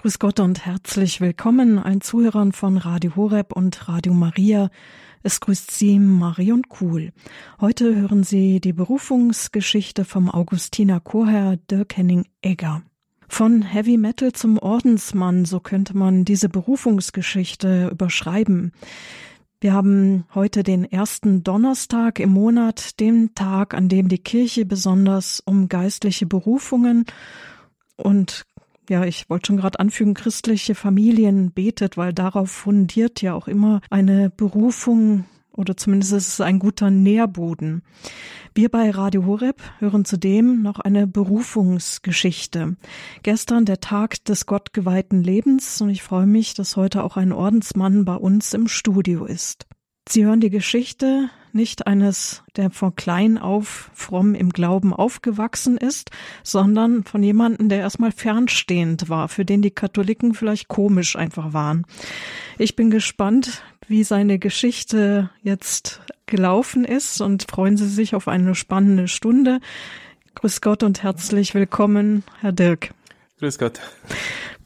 Grüß Gott und herzlich willkommen allen Zuhörern von Radio Horeb und Radio Maria. Es grüßt Sie Marion Kuhl. Heute hören Sie die Berufungsgeschichte vom Augustiner Chorherr Dirk Henning Egger. Von Heavy Metal zum Ordensmann, so könnte man diese Berufungsgeschichte überschreiben. Wir haben heute den ersten Donnerstag im Monat, den Tag, an dem die Kirche besonders um geistliche Berufungen und ja, ich wollte schon gerade anfügen, christliche Familien betet, weil darauf fundiert ja auch immer eine Berufung oder zumindest ist es ein guter Nährboden. Wir bei Radio Horeb hören zudem noch eine Berufungsgeschichte. Gestern der Tag des gottgeweihten Lebens und ich freue mich, dass heute auch ein Ordensmann bei uns im Studio ist. Sie hören die Geschichte nicht eines, der von klein auf fromm im Glauben aufgewachsen ist, sondern von jemandem, der erstmal fernstehend war, für den die Katholiken vielleicht komisch einfach waren. Ich bin gespannt, wie seine Geschichte jetzt gelaufen ist und freuen Sie sich auf eine spannende Stunde. Grüß Gott und herzlich willkommen, Herr Dirk. Grüß Gott.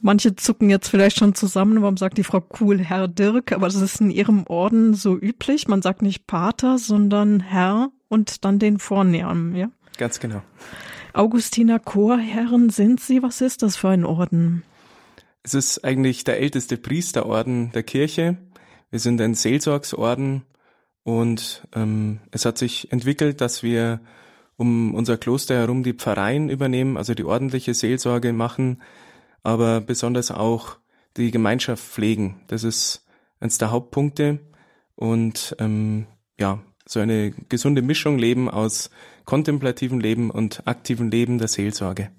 Manche zucken jetzt vielleicht schon zusammen, warum sagt die Frau Kuhl Herr Dirk? Aber das ist in ihrem Orden so üblich. Man sagt nicht Pater, sondern Herr und dann den Vornamen, ja? Ganz genau. Augustiner Chorherren sind Sie. Was ist das für ein Orden? Es ist eigentlich der älteste Priesterorden der Kirche. Wir sind ein Seelsorgsorden und ähm, es hat sich entwickelt, dass wir um unser Kloster herum die Pfarreien übernehmen, also die ordentliche Seelsorge machen aber besonders auch die Gemeinschaft pflegen. Das ist eines der Hauptpunkte und ähm, ja, so eine gesunde Mischung leben aus kontemplativem Leben und aktivem Leben der Seelsorge.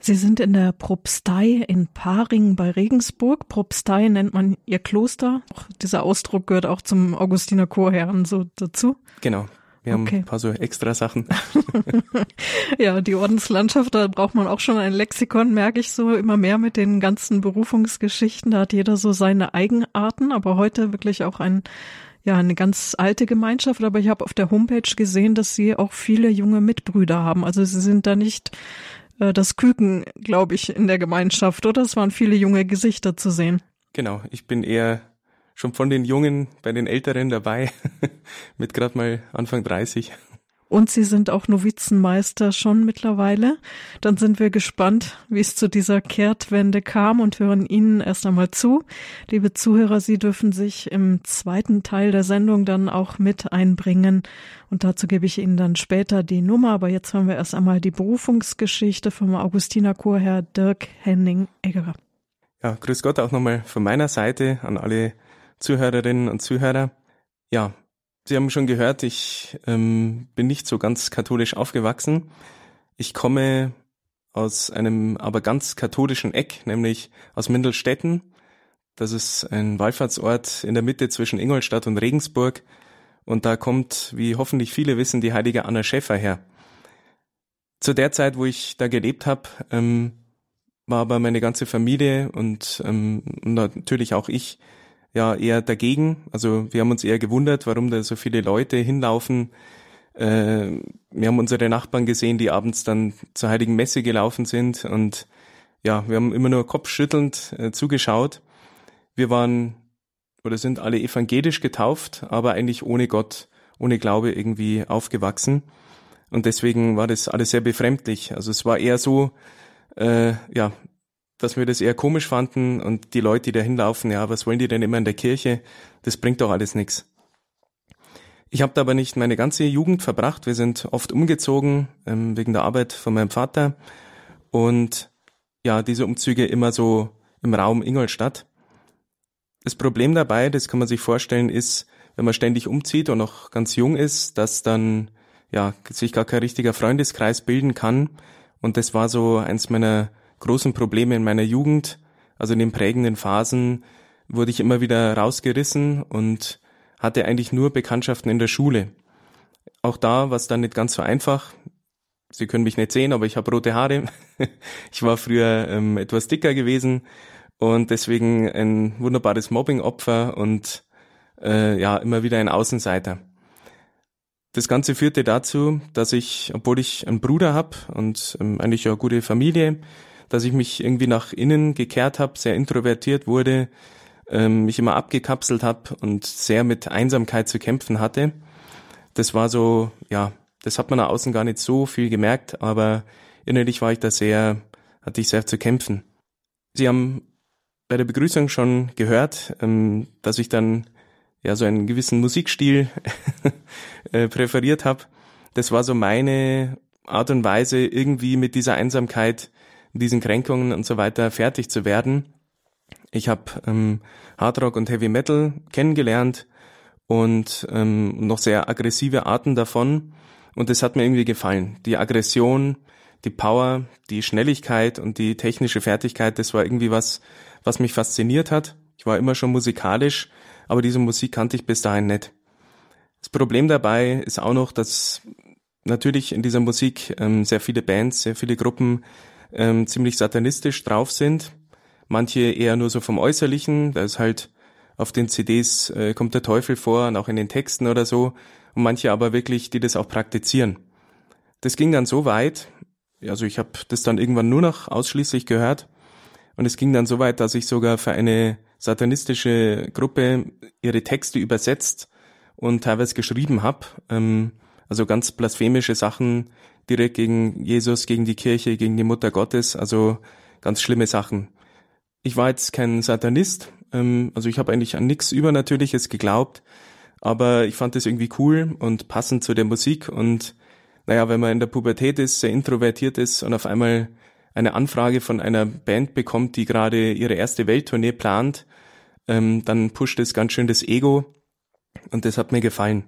Sie sind in der Propstei in Paring bei Regensburg. Propstei nennt man ihr Kloster. Dieser Ausdruck gehört auch zum Augustiner Chorherren so dazu. Genau. Wir okay. haben ein paar so extra Sachen. ja, die Ordenslandschaft, da braucht man auch schon ein Lexikon, merke ich so immer mehr mit den ganzen Berufungsgeschichten. Da hat jeder so seine Eigenarten, aber heute wirklich auch ein ja, eine ganz alte Gemeinschaft, aber ich habe auf der Homepage gesehen, dass sie auch viele junge Mitbrüder haben. Also sie sind da nicht äh, das Küken, glaube ich, in der Gemeinschaft, oder? Es waren viele junge Gesichter zu sehen. Genau, ich bin eher schon von den Jungen bei den Älteren dabei, mit gerade mal Anfang 30. Und Sie sind auch Novizenmeister schon mittlerweile. Dann sind wir gespannt, wie es zu dieser Kehrtwende kam und hören Ihnen erst einmal zu. Liebe Zuhörer, Sie dürfen sich im zweiten Teil der Sendung dann auch mit einbringen. Und dazu gebe ich Ihnen dann später die Nummer. Aber jetzt hören wir erst einmal die Berufungsgeschichte vom Augustiner Chorherr Dirk Henning Eggerer. Ja, grüß Gott auch nochmal von meiner Seite an alle Zuhörerinnen und Zuhörer. Ja, Sie haben schon gehört, ich ähm, bin nicht so ganz katholisch aufgewachsen. Ich komme aus einem aber ganz katholischen Eck, nämlich aus Mindelstetten. Das ist ein Wallfahrtsort in der Mitte zwischen Ingolstadt und Regensburg. Und da kommt, wie hoffentlich viele wissen, die heilige Anna Schäfer her. Zu der Zeit, wo ich da gelebt habe, ähm, war aber meine ganze Familie und, ähm, und natürlich auch ich ja eher dagegen. Also wir haben uns eher gewundert, warum da so viele Leute hinlaufen. Äh, wir haben unsere Nachbarn gesehen, die abends dann zur Heiligen Messe gelaufen sind und ja, wir haben immer nur kopfschüttelnd äh, zugeschaut. Wir waren oder sind alle evangelisch getauft, aber eigentlich ohne Gott, ohne Glaube irgendwie aufgewachsen. Und deswegen war das alles sehr befremdlich. Also es war eher so, äh, ja, dass wir das eher komisch fanden und die Leute, die da hinlaufen, ja, was wollen die denn immer in der Kirche? Das bringt doch alles nichts. Ich habe da aber nicht meine ganze Jugend verbracht. Wir sind oft umgezogen ähm, wegen der Arbeit von meinem Vater und ja, diese Umzüge immer so im Raum Ingolstadt. Das Problem dabei, das kann man sich vorstellen, ist, wenn man ständig umzieht und noch ganz jung ist, dass dann ja sich gar kein richtiger Freundeskreis bilden kann. Und das war so eins meiner großen Probleme in meiner Jugend, also in den prägenden Phasen, wurde ich immer wieder rausgerissen und hatte eigentlich nur Bekanntschaften in der Schule. Auch da war es dann nicht ganz so einfach. Sie können mich nicht sehen, aber ich habe rote Haare. ich war früher ähm, etwas dicker gewesen und deswegen ein wunderbares Mobbing-Opfer und äh, ja immer wieder ein Außenseiter. Das Ganze führte dazu, dass ich, obwohl ich einen Bruder habe und ähm, eigentlich eine gute Familie, dass ich mich irgendwie nach innen gekehrt habe, sehr introvertiert wurde, ähm, mich immer abgekapselt habe und sehr mit Einsamkeit zu kämpfen hatte. Das war so, ja, das hat man nach außen gar nicht so viel gemerkt, aber innerlich war ich da sehr, hatte ich sehr zu kämpfen. Sie haben bei der Begrüßung schon gehört, ähm, dass ich dann ja so einen gewissen Musikstil äh, präferiert habe. Das war so meine Art und Weise, irgendwie mit dieser Einsamkeit, diesen Kränkungen und so weiter fertig zu werden. Ich habe ähm, Hardrock und Heavy Metal kennengelernt und ähm, noch sehr aggressive Arten davon. Und das hat mir irgendwie gefallen. Die Aggression, die Power, die Schnelligkeit und die technische Fertigkeit, das war irgendwie was, was mich fasziniert hat. Ich war immer schon musikalisch, aber diese Musik kannte ich bis dahin nicht. Das Problem dabei ist auch noch, dass natürlich in dieser Musik ähm, sehr viele Bands, sehr viele Gruppen ähm, ziemlich satanistisch drauf sind. Manche eher nur so vom Äußerlichen, da ist halt auf den CDs äh, kommt der Teufel vor und auch in den Texten oder so. Und manche aber wirklich, die das auch praktizieren. Das ging dann so weit, also ich habe das dann irgendwann nur noch ausschließlich gehört. Und es ging dann so weit, dass ich sogar für eine satanistische Gruppe ihre Texte übersetzt und teilweise geschrieben habe. Ähm, also ganz blasphemische Sachen direkt gegen Jesus, gegen die Kirche, gegen die Mutter Gottes, also ganz schlimme Sachen. Ich war jetzt kein Satanist, ähm, also ich habe eigentlich an nichts Übernatürliches geglaubt, aber ich fand es irgendwie cool und passend zu der Musik und naja, wenn man in der Pubertät ist, sehr introvertiert ist und auf einmal eine Anfrage von einer Band bekommt, die gerade ihre erste Welttournee plant, ähm, dann pusht es ganz schön das Ego und das hat mir gefallen.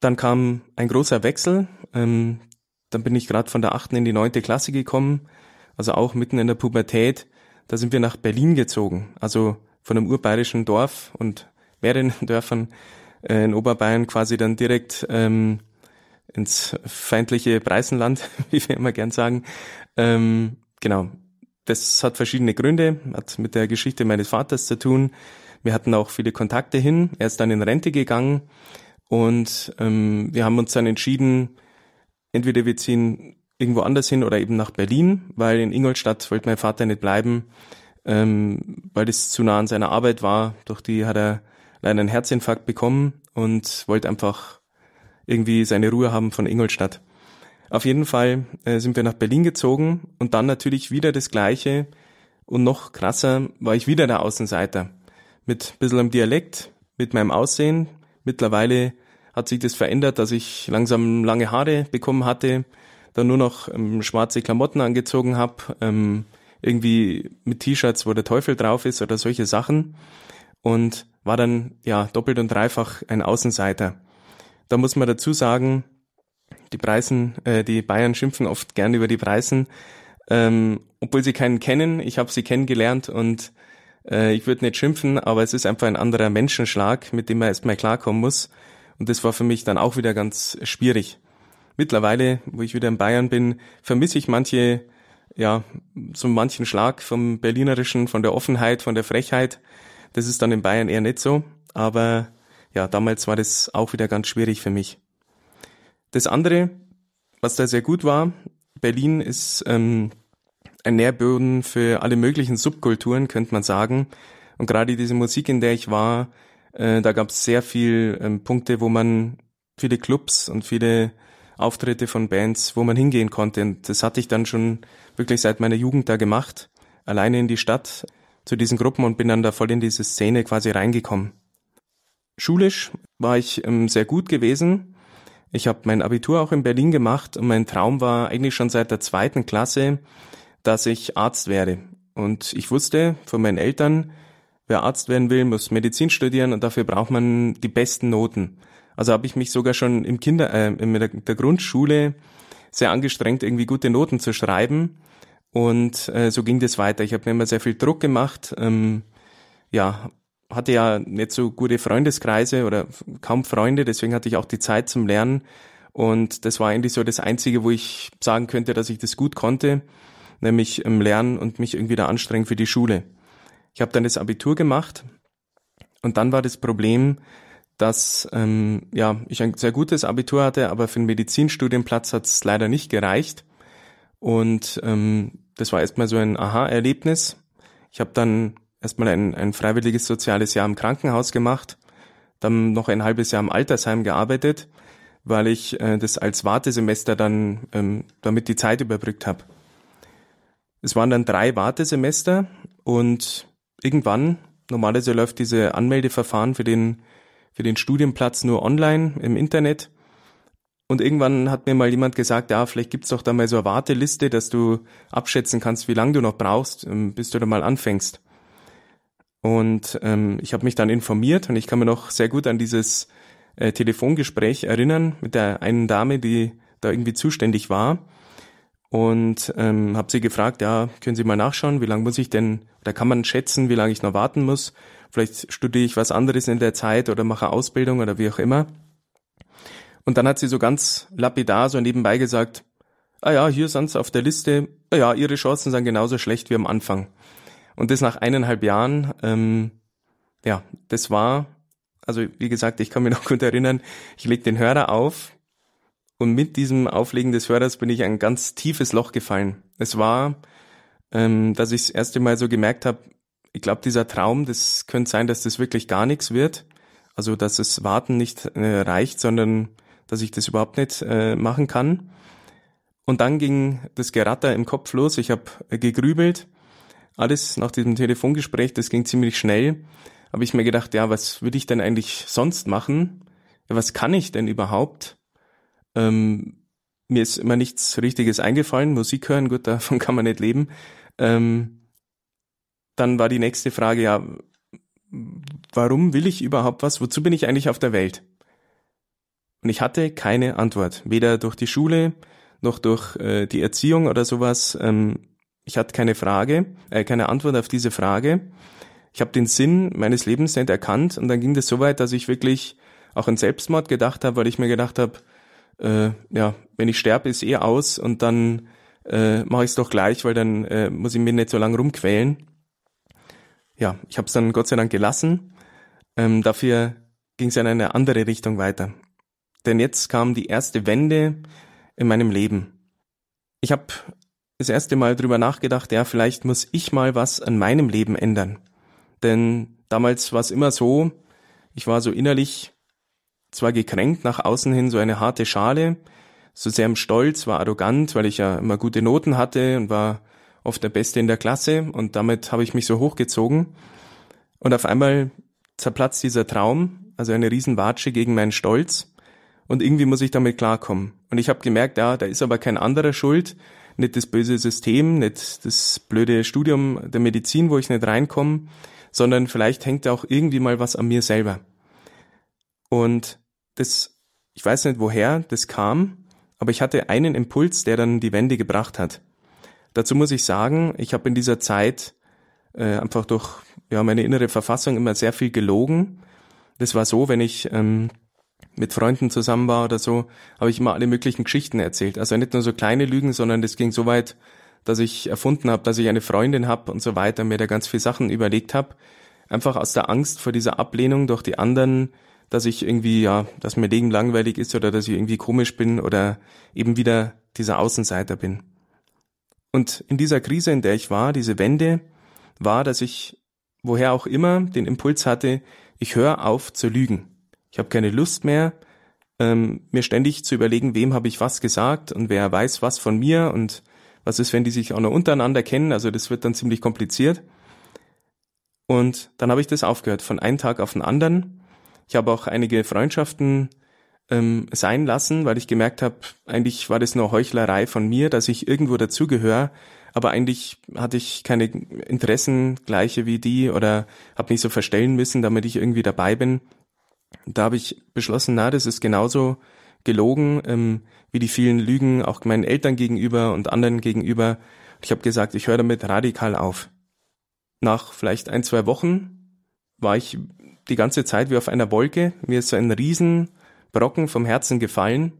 Dann kam ein großer Wechsel. Ähm, dann bin ich gerade von der achten in die neunte Klasse gekommen, also auch mitten in der Pubertät. Da sind wir nach Berlin gezogen, also von einem urbayerischen Dorf und mehreren Dörfern äh, in Oberbayern quasi dann direkt ähm, ins feindliche Preisenland, wie wir immer gern sagen. Ähm, genau. Das hat verschiedene Gründe, hat mit der Geschichte meines Vaters zu tun. Wir hatten auch viele Kontakte hin. Er ist dann in Rente gegangen und ähm, wir haben uns dann entschieden, entweder wir ziehen irgendwo anders hin oder eben nach Berlin, weil in Ingolstadt wollte mein Vater nicht bleiben, ähm, weil das zu nah an seiner Arbeit war. Durch die hat er leider einen Herzinfarkt bekommen und wollte einfach irgendwie seine Ruhe haben von Ingolstadt. Auf jeden Fall äh, sind wir nach Berlin gezogen und dann natürlich wieder das Gleiche und noch krasser war ich wieder der Außenseiter. Mit ein bisschen Dialekt, mit meinem Aussehen, Mittlerweile hat sich das verändert, dass ich langsam lange Haare bekommen hatte, dann nur noch ähm, schwarze Klamotten angezogen habe, ähm, irgendwie mit T-Shirts, wo der Teufel drauf ist oder solche Sachen und war dann ja doppelt und dreifach ein Außenseiter. Da muss man dazu sagen, die Preisen, äh, die Bayern schimpfen oft gern über die Preisen, ähm, obwohl sie keinen kennen. Ich habe sie kennengelernt und äh, ich würde nicht schimpfen, aber es ist einfach ein anderer Menschenschlag, mit dem man erstmal klarkommen muss. Und das war für mich dann auch wieder ganz schwierig. Mittlerweile, wo ich wieder in Bayern bin, vermisse ich manche, ja, so manchen Schlag vom Berlinerischen, von der Offenheit, von der Frechheit. Das ist dann in Bayern eher nicht so. Aber ja, damals war das auch wieder ganz schwierig für mich. Das andere, was da sehr gut war, Berlin ist ähm, ein Nährboden für alle möglichen Subkulturen, könnte man sagen. Und gerade diese Musik, in der ich war, äh, da gab es sehr viel ähm, Punkte, wo man viele Clubs und viele Auftritte von Bands, wo man hingehen konnte. Und das hatte ich dann schon wirklich seit meiner Jugend da gemacht, alleine in die Stadt zu diesen Gruppen und bin dann da voll in diese Szene quasi reingekommen. Schulisch war ich ähm, sehr gut gewesen. Ich habe mein Abitur auch in Berlin gemacht und mein Traum war eigentlich schon seit der zweiten Klasse, dass ich Arzt werde. Und ich wusste von meinen Eltern, wer Arzt werden will, muss Medizin studieren und dafür braucht man die besten Noten. Also habe ich mich sogar schon im Kinder, äh, in der, der Grundschule sehr angestrengt, irgendwie gute Noten zu schreiben. Und äh, so ging das weiter. Ich habe mir immer sehr viel Druck gemacht. Ähm, ja, hatte ja nicht so gute Freundeskreise oder kaum Freunde, deswegen hatte ich auch die Zeit zum Lernen. Und das war eigentlich so das Einzige, wo ich sagen könnte, dass ich das gut konnte nämlich im Lernen und mich irgendwie da anstrengen für die Schule. Ich habe dann das Abitur gemacht und dann war das Problem, dass ähm, ja ich ein sehr gutes Abitur hatte, aber für einen Medizinstudienplatz hat es leider nicht gereicht. Und ähm, das war erstmal so ein Aha-Erlebnis. Ich habe dann erstmal ein, ein freiwilliges soziales Jahr im Krankenhaus gemacht, dann noch ein halbes Jahr im Altersheim gearbeitet, weil ich äh, das als Wartesemester dann ähm, damit die Zeit überbrückt habe. Es waren dann drei Wartesemester und irgendwann, normalerweise läuft diese Anmeldeverfahren für den, für den Studienplatz nur online im Internet. Und irgendwann hat mir mal jemand gesagt, ja, vielleicht gibt's doch da mal so eine Warteliste, dass du abschätzen kannst, wie lange du noch brauchst, ähm, bis du da mal anfängst. Und ähm, ich habe mich dann informiert und ich kann mir noch sehr gut an dieses äh, Telefongespräch erinnern mit der einen Dame, die da irgendwie zuständig war. Und ähm, habe sie gefragt, ja, können Sie mal nachschauen, wie lange muss ich denn, da kann man schätzen, wie lange ich noch warten muss. Vielleicht studiere ich was anderes in der Zeit oder mache Ausbildung oder wie auch immer. Und dann hat sie so ganz lapidar so nebenbei gesagt, ah ja, hier sind Sie auf der Liste, ah ja, Ihre Chancen sind genauso schlecht wie am Anfang. Und das nach eineinhalb Jahren, ähm, ja, das war, also wie gesagt, ich kann mich noch gut erinnern, ich leg den Hörer auf und mit diesem Auflegen des Hörers bin ich ein ganz tiefes Loch gefallen. Es war, ähm, dass ich das erste Mal so gemerkt habe, ich glaube, dieser Traum, das könnte sein, dass das wirklich gar nichts wird. Also, dass das Warten nicht äh, reicht, sondern dass ich das überhaupt nicht äh, machen kann. Und dann ging das Geratter im Kopf los. Ich habe äh, gegrübelt alles nach diesem Telefongespräch, das ging ziemlich schnell, habe ich mir gedacht, ja, was würde ich denn eigentlich sonst machen? Was kann ich denn überhaupt? Ähm, mir ist immer nichts Richtiges eingefallen, Musik hören, gut, davon kann man nicht leben. Ähm, dann war die nächste Frage, ja, warum will ich überhaupt was? Wozu bin ich eigentlich auf der Welt? Und ich hatte keine Antwort, weder durch die Schule noch durch äh, die Erziehung oder sowas. Ähm, ich hatte keine Frage, äh, keine Antwort auf diese Frage. Ich habe den Sinn meines Lebens nicht erkannt und dann ging das so weit, dass ich wirklich auch an Selbstmord gedacht habe, weil ich mir gedacht habe, äh, ja, wenn ich sterbe, ist eh aus und dann äh, mache ich es doch gleich, weil dann äh, muss ich mir nicht so lange rumquälen. Ja, ich habe es dann Gott sei Dank gelassen. Ähm, dafür ging es in eine andere Richtung weiter. Denn jetzt kam die erste Wende in meinem Leben. Ich habe das erste Mal drüber nachgedacht, ja, vielleicht muss ich mal was an meinem Leben ändern. Denn damals war es immer so, ich war so innerlich zwar gekränkt, nach außen hin so eine harte Schale, so sehr im Stolz, war arrogant, weil ich ja immer gute Noten hatte und war oft der Beste in der Klasse und damit habe ich mich so hochgezogen. Und auf einmal zerplatzt dieser Traum, also eine Riesenwatsche gegen meinen Stolz und irgendwie muss ich damit klarkommen. Und ich habe gemerkt, ja, da ist aber kein anderer schuld, nicht das böse System, nicht das blöde Studium der Medizin, wo ich nicht reinkomme, sondern vielleicht hängt auch irgendwie mal was an mir selber. Und das, ich weiß nicht woher das kam, aber ich hatte einen Impuls, der dann die Wende gebracht hat. Dazu muss ich sagen, ich habe in dieser Zeit äh, einfach durch ja, meine innere Verfassung immer sehr viel gelogen. Das war so, wenn ich ähm, mit Freunden zusammen war oder so, habe ich immer alle möglichen Geschichten erzählt. Also nicht nur so kleine Lügen, sondern das ging so weit, dass ich erfunden habe, dass ich eine Freundin habe und so weiter, mir da ganz viele Sachen überlegt habe. Einfach aus der Angst vor dieser Ablehnung durch die anderen, dass ich irgendwie, ja, dass mir Leben langweilig ist oder dass ich irgendwie komisch bin oder eben wieder dieser Außenseiter bin. Und in dieser Krise, in der ich war, diese Wende, war, dass ich, woher auch immer, den Impuls hatte, ich höre auf zu lügen. Ich habe keine Lust mehr, ähm, mir ständig zu überlegen, wem habe ich was gesagt und wer weiß was von mir und was ist, wenn die sich auch noch untereinander kennen. Also das wird dann ziemlich kompliziert. Und dann habe ich das aufgehört, von einem Tag auf den anderen. Ich habe auch einige Freundschaften ähm, sein lassen, weil ich gemerkt habe, eigentlich war das nur Heuchlerei von mir, dass ich irgendwo dazugehöre, aber eigentlich hatte ich keine Interessen gleiche wie die oder habe mich so verstellen müssen, damit ich irgendwie dabei bin da habe ich beschlossen, na, das ist genauso gelogen ähm, wie die vielen Lügen auch meinen Eltern gegenüber und anderen gegenüber. Ich habe gesagt, ich höre damit radikal auf. Nach vielleicht ein, zwei Wochen war ich die ganze Zeit wie auf einer Wolke. Mir ist so ein Riesenbrocken vom Herzen gefallen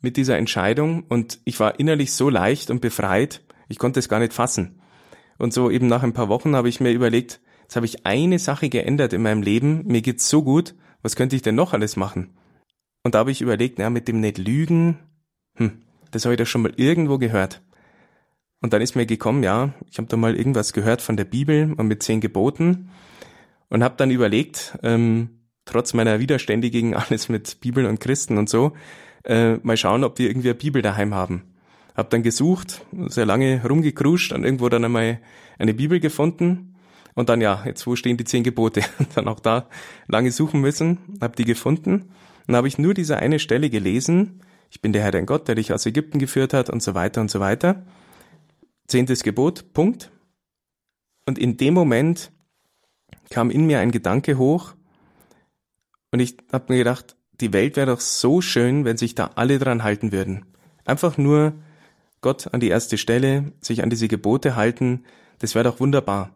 mit dieser Entscheidung und ich war innerlich so leicht und befreit, ich konnte es gar nicht fassen. Und so eben nach ein paar Wochen habe ich mir überlegt, jetzt habe ich eine Sache geändert in meinem Leben, mir geht's so gut, was könnte ich denn noch alles machen? Und da habe ich überlegt, na, mit dem nicht lügen, hm, das habe ich doch schon mal irgendwo gehört. Und dann ist mir gekommen, ja, ich habe da mal irgendwas gehört von der Bibel und mit zehn Geboten und habe dann überlegt, ähm, trotz meiner Widerstände gegen alles mit Bibel und Christen und so, äh, mal schauen, ob wir irgendwie eine Bibel daheim haben. Hab dann gesucht, sehr lange rumgekruscht und irgendwo dann einmal eine Bibel gefunden. Und dann ja, jetzt wo stehen die zehn Gebote? dann auch da lange suchen müssen, hab die gefunden. Dann habe ich nur diese eine Stelle gelesen. Ich bin der Herr dein Gott, der dich aus Ägypten geführt hat und so weiter und so weiter. Zehntes Gebot, Punkt. Und in dem Moment kam in mir ein Gedanke hoch und ich habe mir gedacht, die Welt wäre doch so schön, wenn sich da alle dran halten würden. Einfach nur Gott an die erste Stelle, sich an diese Gebote halten, das wäre doch wunderbar.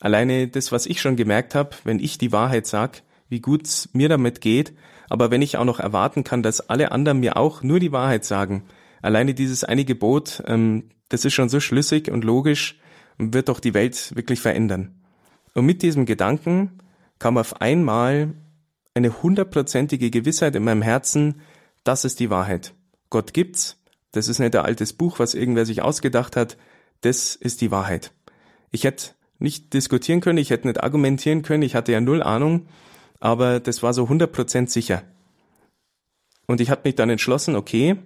Alleine das, was ich schon gemerkt habe, wenn ich die Wahrheit sag, wie gut mir damit geht, aber wenn ich auch noch erwarten kann, dass alle anderen mir auch nur die Wahrheit sagen, alleine dieses eine Gebot, ähm, das ist schon so schlüssig und logisch und wird doch die Welt wirklich verändern. Und mit diesem Gedanken kam auf einmal eine hundertprozentige Gewissheit in meinem Herzen, das ist die Wahrheit. Gott gibt's, das ist nicht ein altes Buch, was irgendwer sich ausgedacht hat, das ist die Wahrheit. Ich hätte nicht diskutieren können, ich hätte nicht argumentieren können, ich hatte ja null Ahnung, aber das war so hundertprozentig sicher. Und ich habe mich dann entschlossen, okay,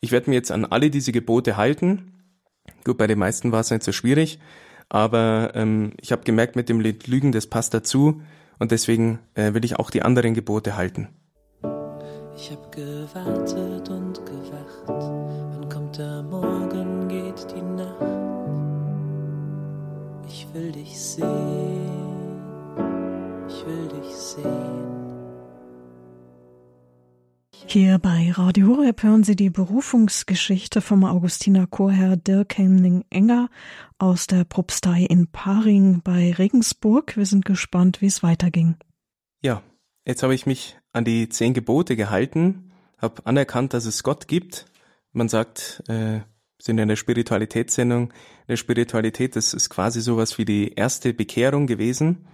ich werde mir jetzt an alle diese Gebote halten Gut, bei den meisten war es nicht so schwierig, aber ähm, ich habe gemerkt, mit dem Lügen, das passt dazu und deswegen äh, will ich auch die anderen Gebote halten. Ich habe gewartet und gewacht, wann kommt der Morgen, geht die Nacht. Ich will dich sehen, Hier bei Radio Horeb hören Sie die Berufungsgeschichte vom Augustiner Chorherr Dirk Henning-Enger aus der Propstei in Paring bei Regensburg. Wir sind gespannt, wie es weiterging. Ja, jetzt habe ich mich an die zehn Gebote gehalten, habe anerkannt, dass es Gott gibt. Man sagt, äh, sind in der Spiritualitätssendung, in der Spiritualität, das ist quasi sowas wie die erste Bekehrung gewesen.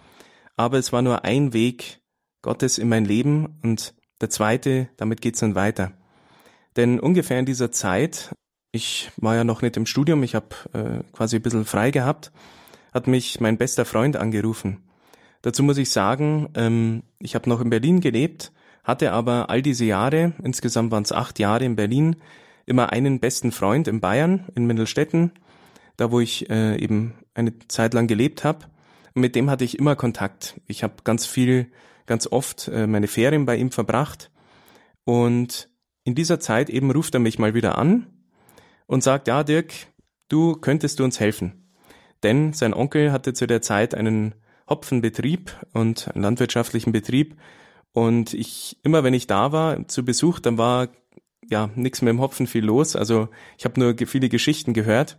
Aber es war nur ein Weg Gottes in mein Leben und der zweite, damit geht's dann weiter. Denn ungefähr in dieser Zeit, ich war ja noch nicht im Studium, ich habe äh, quasi ein bisschen frei gehabt, hat mich mein bester Freund angerufen. Dazu muss ich sagen, ähm, ich habe noch in Berlin gelebt, hatte aber all diese Jahre, insgesamt waren es acht Jahre in Berlin, immer einen besten Freund in Bayern, in Mittelstetten, da wo ich äh, eben eine Zeit lang gelebt habe. Mit dem hatte ich immer Kontakt. Ich habe ganz viel ganz oft äh, meine Ferien bei ihm verbracht. Und in dieser Zeit eben ruft er mich mal wieder an und sagt, ja, Dirk, du könntest du uns helfen. Denn sein Onkel hatte zu der Zeit einen Hopfenbetrieb und einen landwirtschaftlichen Betrieb. Und ich, immer wenn ich da war zu Besuch, dann war ja nichts mit dem Hopfen viel los. Also ich habe nur viele Geschichten gehört.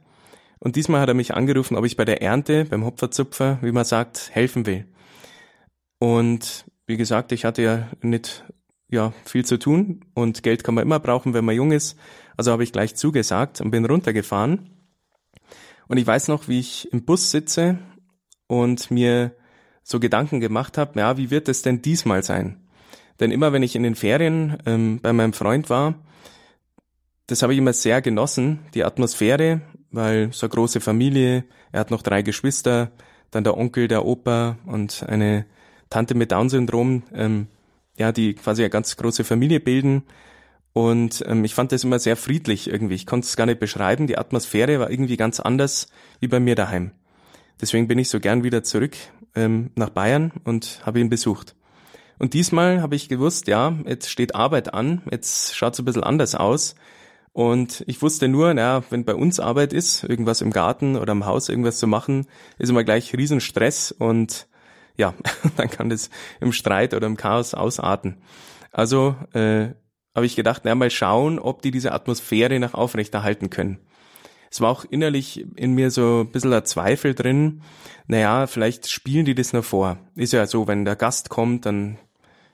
Und diesmal hat er mich angerufen, ob ich bei der Ernte, beim Hopferzupfer, wie man sagt, helfen will. Und wie gesagt, ich hatte ja nicht ja, viel zu tun und Geld kann man immer brauchen, wenn man jung ist. Also habe ich gleich zugesagt und bin runtergefahren. Und ich weiß noch, wie ich im Bus sitze und mir so Gedanken gemacht habe, ja, wie wird es denn diesmal sein? Denn immer wenn ich in den Ferien ähm, bei meinem Freund war, das habe ich immer sehr genossen, die Atmosphäre, weil so eine große Familie, er hat noch drei Geschwister, dann der Onkel, der Opa und eine Tante mit Down-Syndrom, ähm, ja, die quasi eine ganz große Familie bilden. Und ähm, ich fand das immer sehr friedlich irgendwie. Ich konnte es gar nicht beschreiben. Die Atmosphäre war irgendwie ganz anders wie bei mir daheim. Deswegen bin ich so gern wieder zurück ähm, nach Bayern und habe ihn besucht. Und diesmal habe ich gewusst, ja, jetzt steht Arbeit an, jetzt schaut es ein bisschen anders aus. Und ich wusste nur, na, wenn bei uns Arbeit ist, irgendwas im Garten oder im Haus irgendwas zu machen, ist immer gleich Riesenstress und ja, dann kann das im Streit oder im Chaos ausarten. Also äh, habe ich gedacht, na mal schauen, ob die diese Atmosphäre noch aufrechterhalten können. Es war auch innerlich in mir so ein bisschen ein Zweifel drin. Naja, vielleicht spielen die das nur vor. Ist ja so, wenn der Gast kommt, dann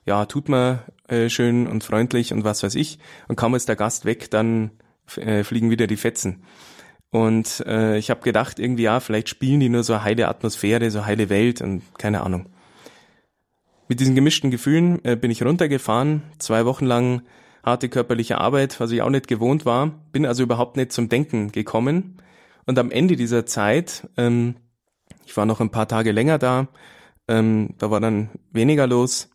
ja, tut man äh, schön und freundlich und was weiß ich. Und kaum ist der Gast weg, dann äh, fliegen wieder die Fetzen. Und äh, ich habe gedacht, irgendwie, ja, vielleicht spielen die nur so heile Atmosphäre, so heile Welt und keine Ahnung. Mit diesen gemischten Gefühlen äh, bin ich runtergefahren, zwei Wochen lang harte körperliche Arbeit, was ich auch nicht gewohnt war, bin also überhaupt nicht zum Denken gekommen Und am Ende dieser Zeit, ähm, ich war noch ein paar Tage länger da, ähm, da war dann weniger los,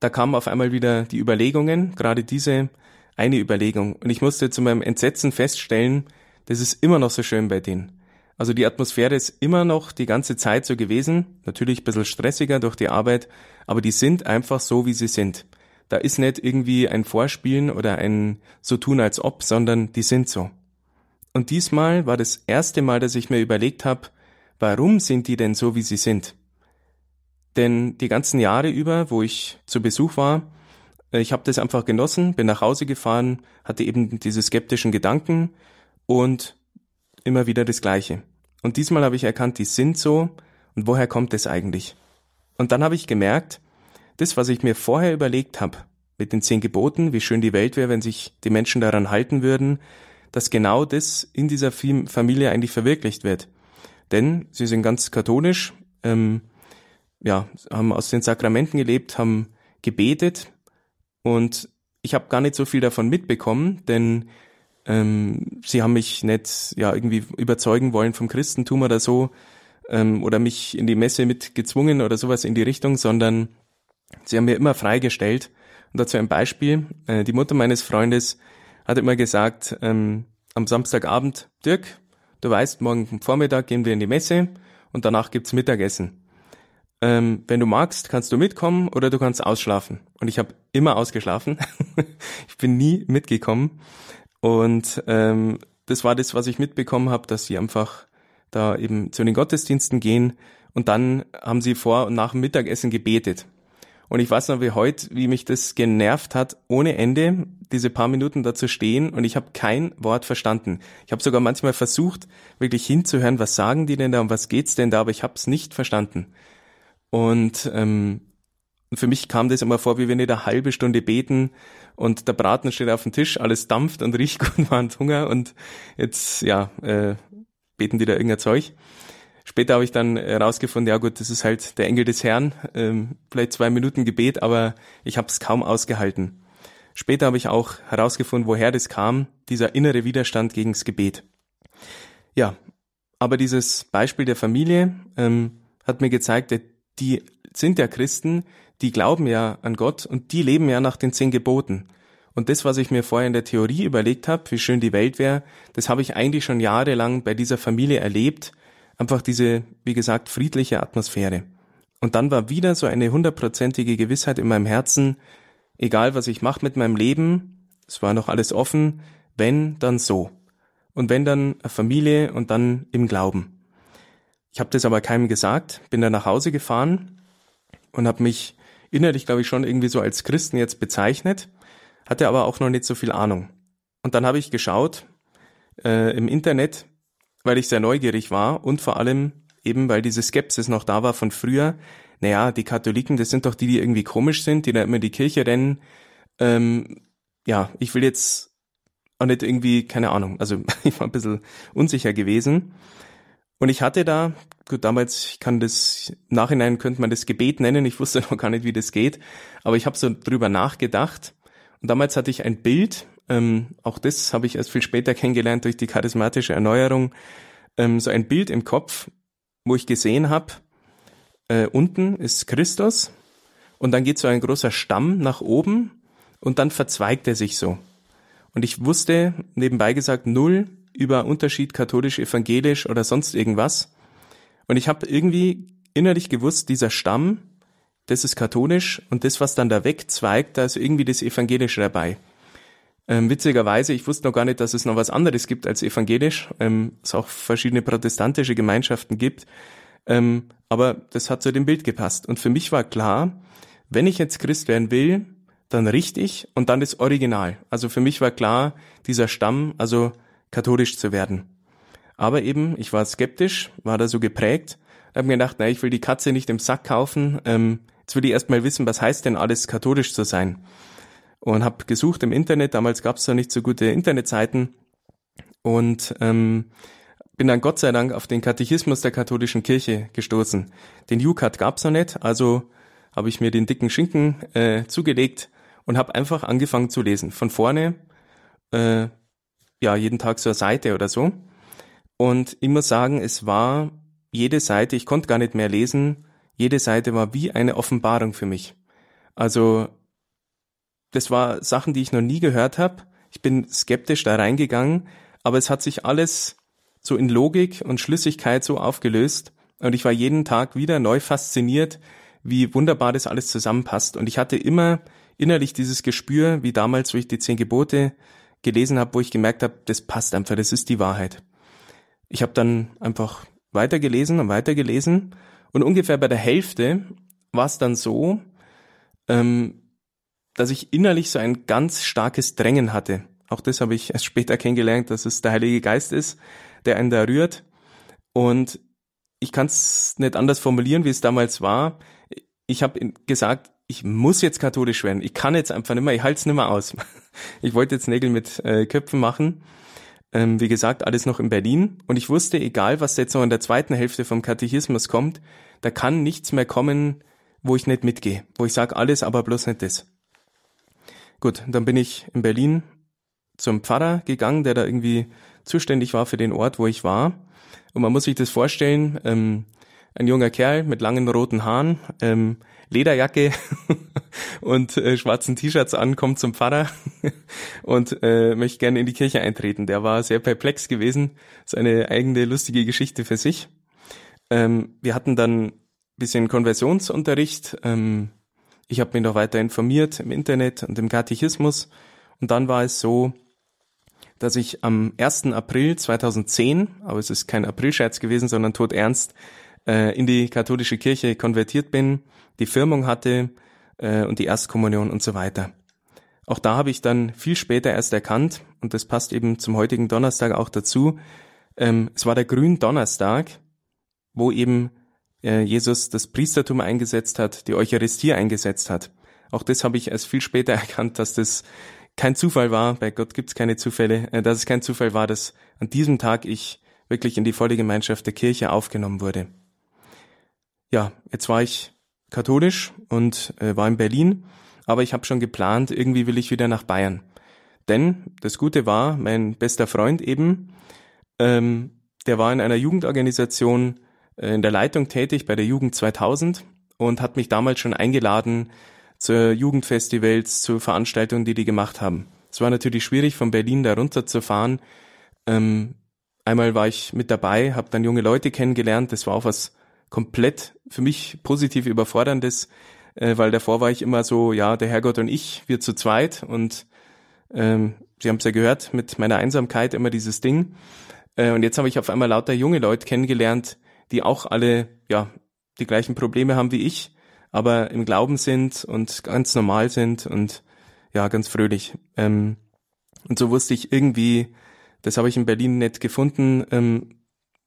da kamen auf einmal wieder die Überlegungen, gerade diese eine Überlegung. Und ich musste zu meinem Entsetzen feststellen, das ist immer noch so schön bei denen. Also die Atmosphäre ist immer noch die ganze Zeit so gewesen, natürlich ein bisschen stressiger durch die Arbeit, aber die sind einfach so, wie sie sind. Da ist nicht irgendwie ein Vorspielen oder ein so tun als ob, sondern die sind so. Und diesmal war das erste Mal, dass ich mir überlegt habe, warum sind die denn so, wie sie sind? Denn die ganzen Jahre über, wo ich zu Besuch war, äh, ich habe das einfach genossen, bin nach Hause gefahren, hatte eben diese skeptischen Gedanken und immer wieder das Gleiche. Und diesmal habe ich erkannt, die sind so und woher kommt es eigentlich? Und dann habe ich gemerkt, das, was ich mir vorher überlegt habe, mit den zehn Geboten, wie schön die Welt wäre, wenn sich die Menschen daran halten würden, dass genau das in dieser Familie eigentlich verwirklicht wird. Denn sie sind ganz katholisch, ähm, ja, haben aus den Sakramenten gelebt, haben gebetet und ich habe gar nicht so viel davon mitbekommen, denn ähm, sie haben mich nicht ja irgendwie überzeugen wollen vom Christentum oder so ähm, oder mich in die Messe mitgezwungen oder sowas in die Richtung, sondern sie haben mir immer freigestellt. Und dazu ein Beispiel: äh, Die Mutter meines Freundes hat immer gesagt ähm, am Samstagabend, Dirk, du weißt, morgen Vormittag gehen wir in die Messe und danach gibt's Mittagessen. Ähm, wenn du magst, kannst du mitkommen oder du kannst ausschlafen. Und ich habe immer ausgeschlafen. ich bin nie mitgekommen. Und ähm, das war das, was ich mitbekommen habe, dass sie einfach da eben zu den Gottesdiensten gehen und dann haben sie vor und nach dem Mittagessen gebetet. Und ich weiß noch wie heute, wie mich das genervt hat, ohne Ende diese paar Minuten da zu stehen und ich habe kein Wort verstanden. Ich habe sogar manchmal versucht, wirklich hinzuhören, was sagen die denn da und was geht's denn da, aber ich habe es nicht verstanden. Und ähm, für mich kam das immer vor, wie wenn ich eine halbe Stunde beten und der Braten steht auf dem Tisch, alles dampft und riecht gut, man hat Hunger und jetzt, ja, äh, beten die da irgendein Zeug. Später habe ich dann herausgefunden, ja gut, das ist halt der Engel des Herrn, ähm, vielleicht zwei Minuten Gebet, aber ich habe es kaum ausgehalten. Später habe ich auch herausgefunden, woher das kam, dieser innere Widerstand gegens Gebet. Ja, aber dieses Beispiel der Familie ähm, hat mir gezeigt, die sind ja Christen, die glauben ja an Gott und die leben ja nach den zehn Geboten. Und das, was ich mir vorher in der Theorie überlegt habe, wie schön die Welt wäre, das habe ich eigentlich schon jahrelang bei dieser Familie erlebt. Einfach diese, wie gesagt, friedliche Atmosphäre. Und dann war wieder so eine hundertprozentige Gewissheit in meinem Herzen, egal was ich mache mit meinem Leben, es war noch alles offen, wenn, dann so. Und wenn dann eine Familie und dann im Glauben. Ich habe das aber keinem gesagt, bin dann nach Hause gefahren und habe mich innerlich, glaube ich, schon irgendwie so als Christen jetzt bezeichnet, hatte aber auch noch nicht so viel Ahnung. Und dann habe ich geschaut äh, im Internet, weil ich sehr neugierig war und vor allem eben, weil diese Skepsis noch da war von früher. Naja, die Katholiken, das sind doch die, die irgendwie komisch sind, die da immer in die Kirche rennen. Ähm, ja, ich will jetzt auch nicht irgendwie, keine Ahnung, also ich war ein bisschen unsicher gewesen. Und ich hatte da, gut, damals, ich kann das, im Nachhinein könnte man das Gebet nennen, ich wusste noch gar nicht, wie das geht, aber ich habe so drüber nachgedacht. Und damals hatte ich ein Bild, ähm, auch das habe ich erst viel später kennengelernt durch die charismatische Erneuerung, ähm, so ein Bild im Kopf, wo ich gesehen habe, äh, unten ist Christus und dann geht so ein großer Stamm nach oben und dann verzweigt er sich so. Und ich wusste, nebenbei gesagt, null über Unterschied katholisch-evangelisch oder sonst irgendwas. Und ich habe irgendwie innerlich gewusst, dieser Stamm, das ist katholisch und das, was dann da wegzweigt, da ist irgendwie das Evangelische dabei. Ähm, witzigerweise, ich wusste noch gar nicht, dass es noch was anderes gibt als evangelisch, ähm, es auch verschiedene protestantische Gemeinschaften gibt. Ähm, aber das hat zu dem Bild gepasst. Und für mich war klar, wenn ich jetzt Christ werden will, dann richtig und dann das Original. Also für mich war klar, dieser Stamm, also katholisch zu werden. Aber eben, ich war skeptisch, war da so geprägt, habe mir gedacht, na, ich will die Katze nicht im Sack kaufen, ähm, jetzt will ich erstmal wissen, was heißt denn alles katholisch zu sein. Und habe gesucht im Internet, damals gab es noch nicht so gute Internetseiten und ähm, bin dann Gott sei Dank auf den Katechismus der katholischen Kirche gestoßen. Den UCAT gab's noch nicht, also habe ich mir den dicken Schinken äh, zugelegt und habe einfach angefangen zu lesen. Von vorne äh, ja, jeden Tag so eine Seite oder so. Und muss sagen, es war jede Seite, ich konnte gar nicht mehr lesen, jede Seite war wie eine Offenbarung für mich. Also das war Sachen, die ich noch nie gehört habe. Ich bin skeptisch da reingegangen, aber es hat sich alles so in Logik und Schlüssigkeit so aufgelöst und ich war jeden Tag wieder neu fasziniert, wie wunderbar das alles zusammenpasst und ich hatte immer innerlich dieses Gespür, wie damals, wo ich die zehn Gebote gelesen habe, wo ich gemerkt habe, das passt einfach, das ist die Wahrheit. Ich habe dann einfach weitergelesen und weitergelesen und ungefähr bei der Hälfte war es dann so, ähm, dass ich innerlich so ein ganz starkes Drängen hatte. Auch das habe ich erst später kennengelernt, dass es der Heilige Geist ist, der einen da rührt. Und ich kann es nicht anders formulieren, wie es damals war. Ich habe gesagt, ich muss jetzt katholisch werden. Ich kann jetzt einfach nicht mehr, ich halte es nicht mehr aus. Ich wollte jetzt Nägel mit äh, Köpfen machen. Ähm, wie gesagt, alles noch in Berlin. Und ich wusste, egal was jetzt noch in der zweiten Hälfte vom Katechismus kommt, da kann nichts mehr kommen, wo ich nicht mitgehe. Wo ich sage, alles, aber bloß nicht das. Gut, dann bin ich in Berlin zum Pfarrer gegangen, der da irgendwie zuständig war für den Ort, wo ich war. Und man muss sich das vorstellen, ähm, ein junger Kerl mit langen roten Haaren, ähm, Lederjacke und äh, schwarzen T-Shirts an, kommt zum Pfarrer und äh, möchte gerne in die Kirche eintreten. Der war sehr perplex gewesen. Das ist eine eigene lustige Geschichte für sich. Ähm, wir hatten dann bisschen Konversionsunterricht. Ähm, ich habe mich noch weiter informiert im Internet und im Katechismus. Und dann war es so, dass ich am 1. April 2010, aber es ist kein Aprilscherz gewesen, sondern tot ernst, äh, in die katholische Kirche konvertiert bin, die Firmung hatte äh, und die Erstkommunion und so weiter. Auch da habe ich dann viel später erst erkannt, und das passt eben zum heutigen Donnerstag auch dazu, ähm, es war der Gründonnerstag, wo eben äh, Jesus das Priestertum eingesetzt hat, die Eucharistie eingesetzt hat. Auch das habe ich erst viel später erkannt, dass das kein Zufall war, bei Gott gibt es keine Zufälle, äh, dass es kein Zufall war, dass an diesem Tag ich wirklich in die volle Gemeinschaft der Kirche aufgenommen wurde. Ja, jetzt war ich katholisch und äh, war in Berlin, aber ich habe schon geplant, irgendwie will ich wieder nach Bayern. Denn das Gute war, mein bester Freund eben, ähm, der war in einer Jugendorganisation äh, in der Leitung tätig bei der Jugend 2000 und hat mich damals schon eingeladen zu Jugendfestivals, zu Veranstaltungen, die die gemacht haben. Es war natürlich schwierig, von Berlin da runter zu fahren. Ähm, einmal war ich mit dabei, habe dann junge Leute kennengelernt. Das war auch was komplett für mich positiv überforderndes, äh, weil davor war ich immer so, ja, der Herrgott und ich, wir zu zweit und ähm, Sie haben es ja gehört, mit meiner Einsamkeit immer dieses Ding. Äh, und jetzt habe ich auf einmal lauter junge Leute kennengelernt, die auch alle, ja, die gleichen Probleme haben wie ich, aber im Glauben sind und ganz normal sind und ja, ganz fröhlich. Ähm, und so wusste ich irgendwie, das habe ich in Berlin nicht gefunden, ähm,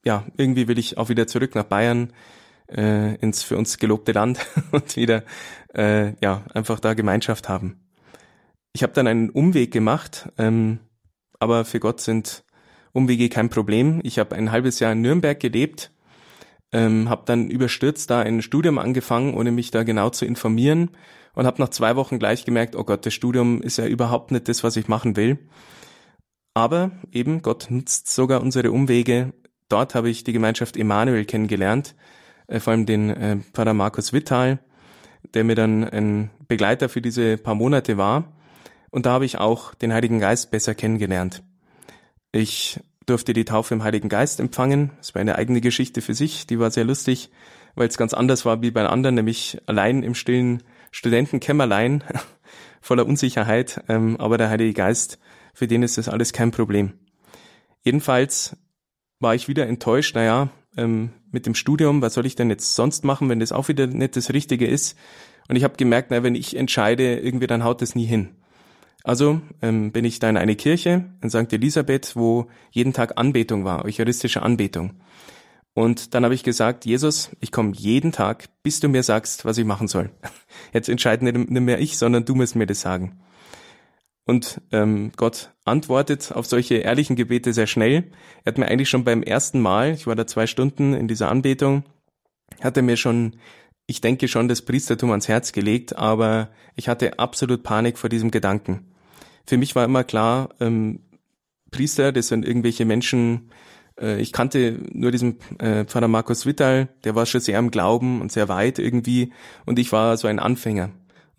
ja, irgendwie will ich auch wieder zurück nach Bayern, äh, ins für uns gelobte Land und wieder, äh, ja, einfach da Gemeinschaft haben. Ich habe dann einen Umweg gemacht, ähm, aber für Gott sind Umwege kein Problem. Ich habe ein halbes Jahr in Nürnberg gelebt ähm, habe dann überstürzt da ein Studium angefangen, ohne mich da genau zu informieren und habe nach zwei Wochen gleich gemerkt, oh Gott, das Studium ist ja überhaupt nicht das, was ich machen will. Aber eben, Gott nutzt sogar unsere Umwege. Dort habe ich die Gemeinschaft Emanuel kennengelernt, äh, vor allem den äh, Pfarrer Markus Wittal, der mir dann ein Begleiter für diese paar Monate war. Und da habe ich auch den Heiligen Geist besser kennengelernt. Ich durfte die Taufe im Heiligen Geist empfangen. Das war eine eigene Geschichte für sich, die war sehr lustig, weil es ganz anders war wie bei anderen, nämlich allein im stillen Studentenkämmerlein, voller Unsicherheit. Ähm, aber der Heilige Geist, für den ist das alles kein Problem. Jedenfalls war ich wieder enttäuscht, naja, ähm, mit dem Studium, was soll ich denn jetzt sonst machen, wenn das auch wieder nicht das Richtige ist? Und ich habe gemerkt, na, wenn ich entscheide, irgendwie dann haut das nie hin. Also ähm, bin ich da in eine Kirche in St. Elisabeth, wo jeden Tag Anbetung war, eucharistische Anbetung. Und dann habe ich gesagt, Jesus, ich komme jeden Tag, bis du mir sagst, was ich machen soll. Jetzt entscheide nicht mehr ich, sondern du musst mir das sagen. Und ähm, Gott antwortet auf solche ehrlichen Gebete sehr schnell. Er hat mir eigentlich schon beim ersten Mal, ich war da zwei Stunden in dieser Anbetung, hat er mir schon ich denke schon das Priestertum ans Herz gelegt, aber ich hatte absolut Panik vor diesem Gedanken. Für mich war immer klar, ähm, Priester, das sind irgendwelche Menschen, äh, ich kannte nur diesen äh, Pfarrer Markus Wittal, der war schon sehr im Glauben und sehr weit irgendwie und ich war so ein Anfänger.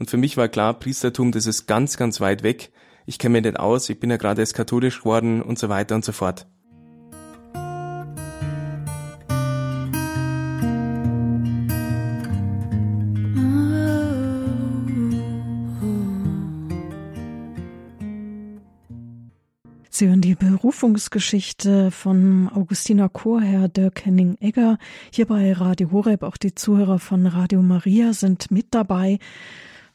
Und für mich war klar, Priestertum, das ist ganz, ganz weit weg. Ich kenne mich nicht aus, ich bin ja gerade erst katholisch geworden und so weiter und so fort. Sie hören die Berufungsgeschichte von Augustiner Chorherr Dirk Henning-Egger. Hier bei Radio Horeb, auch die Zuhörer von Radio Maria sind mit dabei.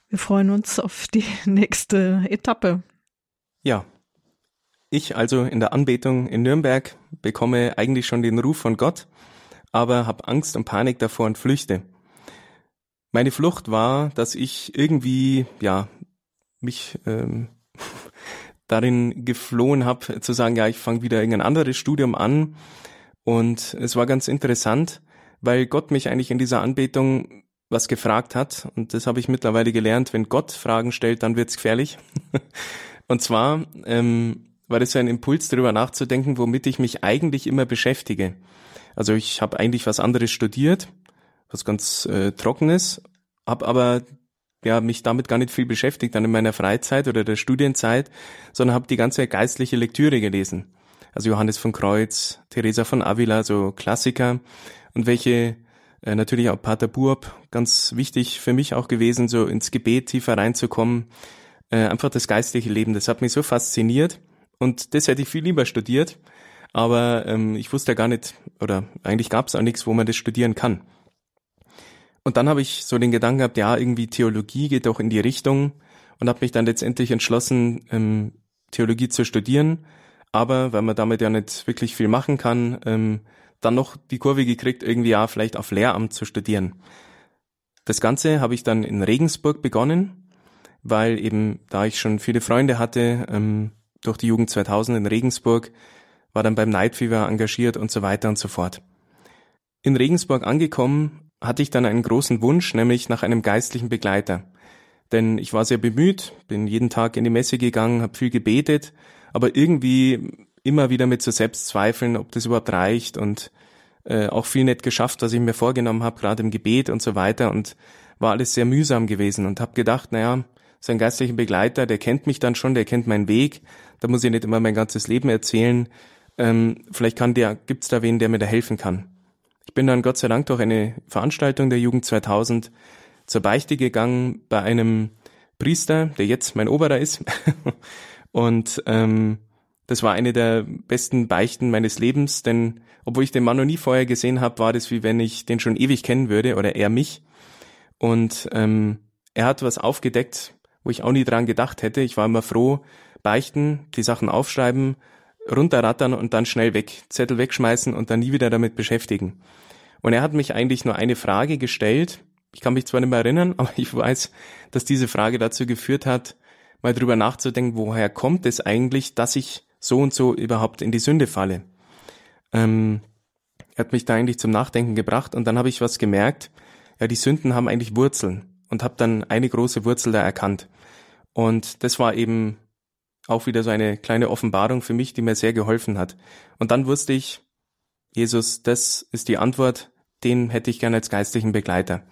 Wir freuen uns auf die nächste Etappe. Ja, ich also in der Anbetung in Nürnberg bekomme eigentlich schon den Ruf von Gott, aber habe Angst und Panik davor und flüchte. Meine Flucht war, dass ich irgendwie, ja, mich ähm, darin geflohen habe, zu sagen, ja, ich fange wieder irgendein anderes Studium an. Und es war ganz interessant, weil Gott mich eigentlich in dieser Anbetung was gefragt hat. Und das habe ich mittlerweile gelernt, wenn Gott Fragen stellt, dann wird's gefährlich. und zwar ähm, war das so ein Impuls, darüber nachzudenken, womit ich mich eigentlich immer beschäftige. Also ich habe eigentlich was anderes studiert, was ganz äh, trockenes, habe aber ja, mich damit gar nicht viel beschäftigt dann in meiner Freizeit oder der Studienzeit, sondern habe die ganze geistliche Lektüre gelesen. Also Johannes von Kreuz, Teresa von Avila, so Klassiker und welche äh, natürlich auch Pater Buob, ganz wichtig für mich auch gewesen, so ins Gebet tiefer reinzukommen. Äh, einfach das geistliche Leben, das hat mich so fasziniert und das hätte ich viel lieber studiert, aber ähm, ich wusste ja gar nicht, oder eigentlich gab es auch nichts, wo man das studieren kann. Und dann habe ich so den Gedanken gehabt, ja, irgendwie Theologie geht doch in die Richtung und habe mich dann letztendlich entschlossen, ähm, Theologie zu studieren. Aber weil man damit ja nicht wirklich viel machen kann, ähm, dann noch die Kurve gekriegt, irgendwie ja vielleicht auf Lehramt zu studieren. Das Ganze habe ich dann in Regensburg begonnen, weil eben da ich schon viele Freunde hatte, ähm, durch die Jugend 2000 in Regensburg, war dann beim Night Fever engagiert und so weiter und so fort. In Regensburg angekommen, hatte ich dann einen großen Wunsch, nämlich nach einem geistlichen Begleiter. Denn ich war sehr bemüht, bin jeden Tag in die Messe gegangen, habe viel gebetet, aber irgendwie immer wieder mit so Selbstzweifeln, ob das überhaupt reicht und äh, auch viel nicht geschafft, was ich mir vorgenommen habe, gerade im Gebet und so weiter und war alles sehr mühsam gewesen und habe gedacht, naja, so ein geistlicher Begleiter, der kennt mich dann schon, der kennt meinen Weg, da muss ich nicht immer mein ganzes Leben erzählen, ähm, vielleicht kann der, gibt's da wen, der mir da helfen kann. Ich bin dann Gott sei Dank durch eine Veranstaltung der Jugend 2000 zur Beichte gegangen bei einem Priester, der jetzt mein Oberer ist. und ähm, das war eine der besten Beichten meines Lebens, denn obwohl ich den Mann noch nie vorher gesehen habe, war das wie wenn ich den schon ewig kennen würde oder er mich. Und ähm, er hat was aufgedeckt, wo ich auch nie dran gedacht hätte. Ich war immer froh, beichten, die Sachen aufschreiben runterrattern und dann schnell weg, Zettel wegschmeißen und dann nie wieder damit beschäftigen. Und er hat mich eigentlich nur eine Frage gestellt. Ich kann mich zwar nicht mehr erinnern, aber ich weiß, dass diese Frage dazu geführt hat, mal drüber nachzudenken, woher kommt es eigentlich, dass ich so und so überhaupt in die Sünde falle. Ähm, er hat mich da eigentlich zum Nachdenken gebracht und dann habe ich was gemerkt. Ja, die Sünden haben eigentlich Wurzeln und habe dann eine große Wurzel da erkannt. Und das war eben auch wieder so eine kleine Offenbarung für mich, die mir sehr geholfen hat. Und dann wusste ich, Jesus, das ist die Antwort, den hätte ich gerne als geistlichen Begleiter.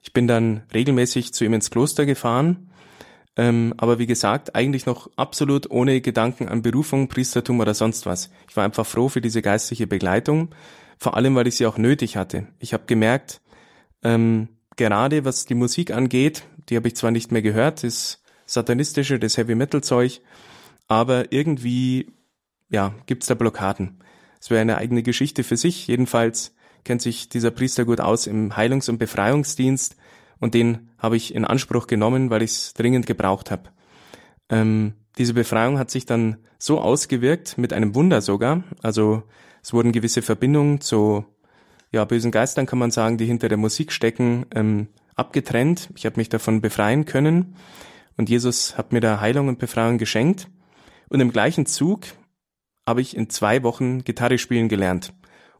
Ich bin dann regelmäßig zu ihm ins Kloster gefahren, ähm, aber wie gesagt, eigentlich noch absolut ohne Gedanken an Berufung, Priestertum oder sonst was. Ich war einfach froh für diese geistliche Begleitung, vor allem weil ich sie auch nötig hatte. Ich habe gemerkt, ähm, gerade was die Musik angeht, die habe ich zwar nicht mehr gehört, ist satanistische, das Heavy Metal Zeug, aber irgendwie, ja, gibt's da Blockaden. Es wäre eine eigene Geschichte für sich. Jedenfalls kennt sich dieser Priester gut aus im Heilungs- und Befreiungsdienst und den habe ich in Anspruch genommen, weil ich es dringend gebraucht habe. Ähm, diese Befreiung hat sich dann so ausgewirkt, mit einem Wunder sogar. Also es wurden gewisse Verbindungen zu ja, bösen Geistern, kann man sagen, die hinter der Musik stecken, ähm, abgetrennt. Ich habe mich davon befreien können. Und Jesus hat mir da Heilung und Befreiung geschenkt. Und im gleichen Zug habe ich in zwei Wochen Gitarre spielen gelernt,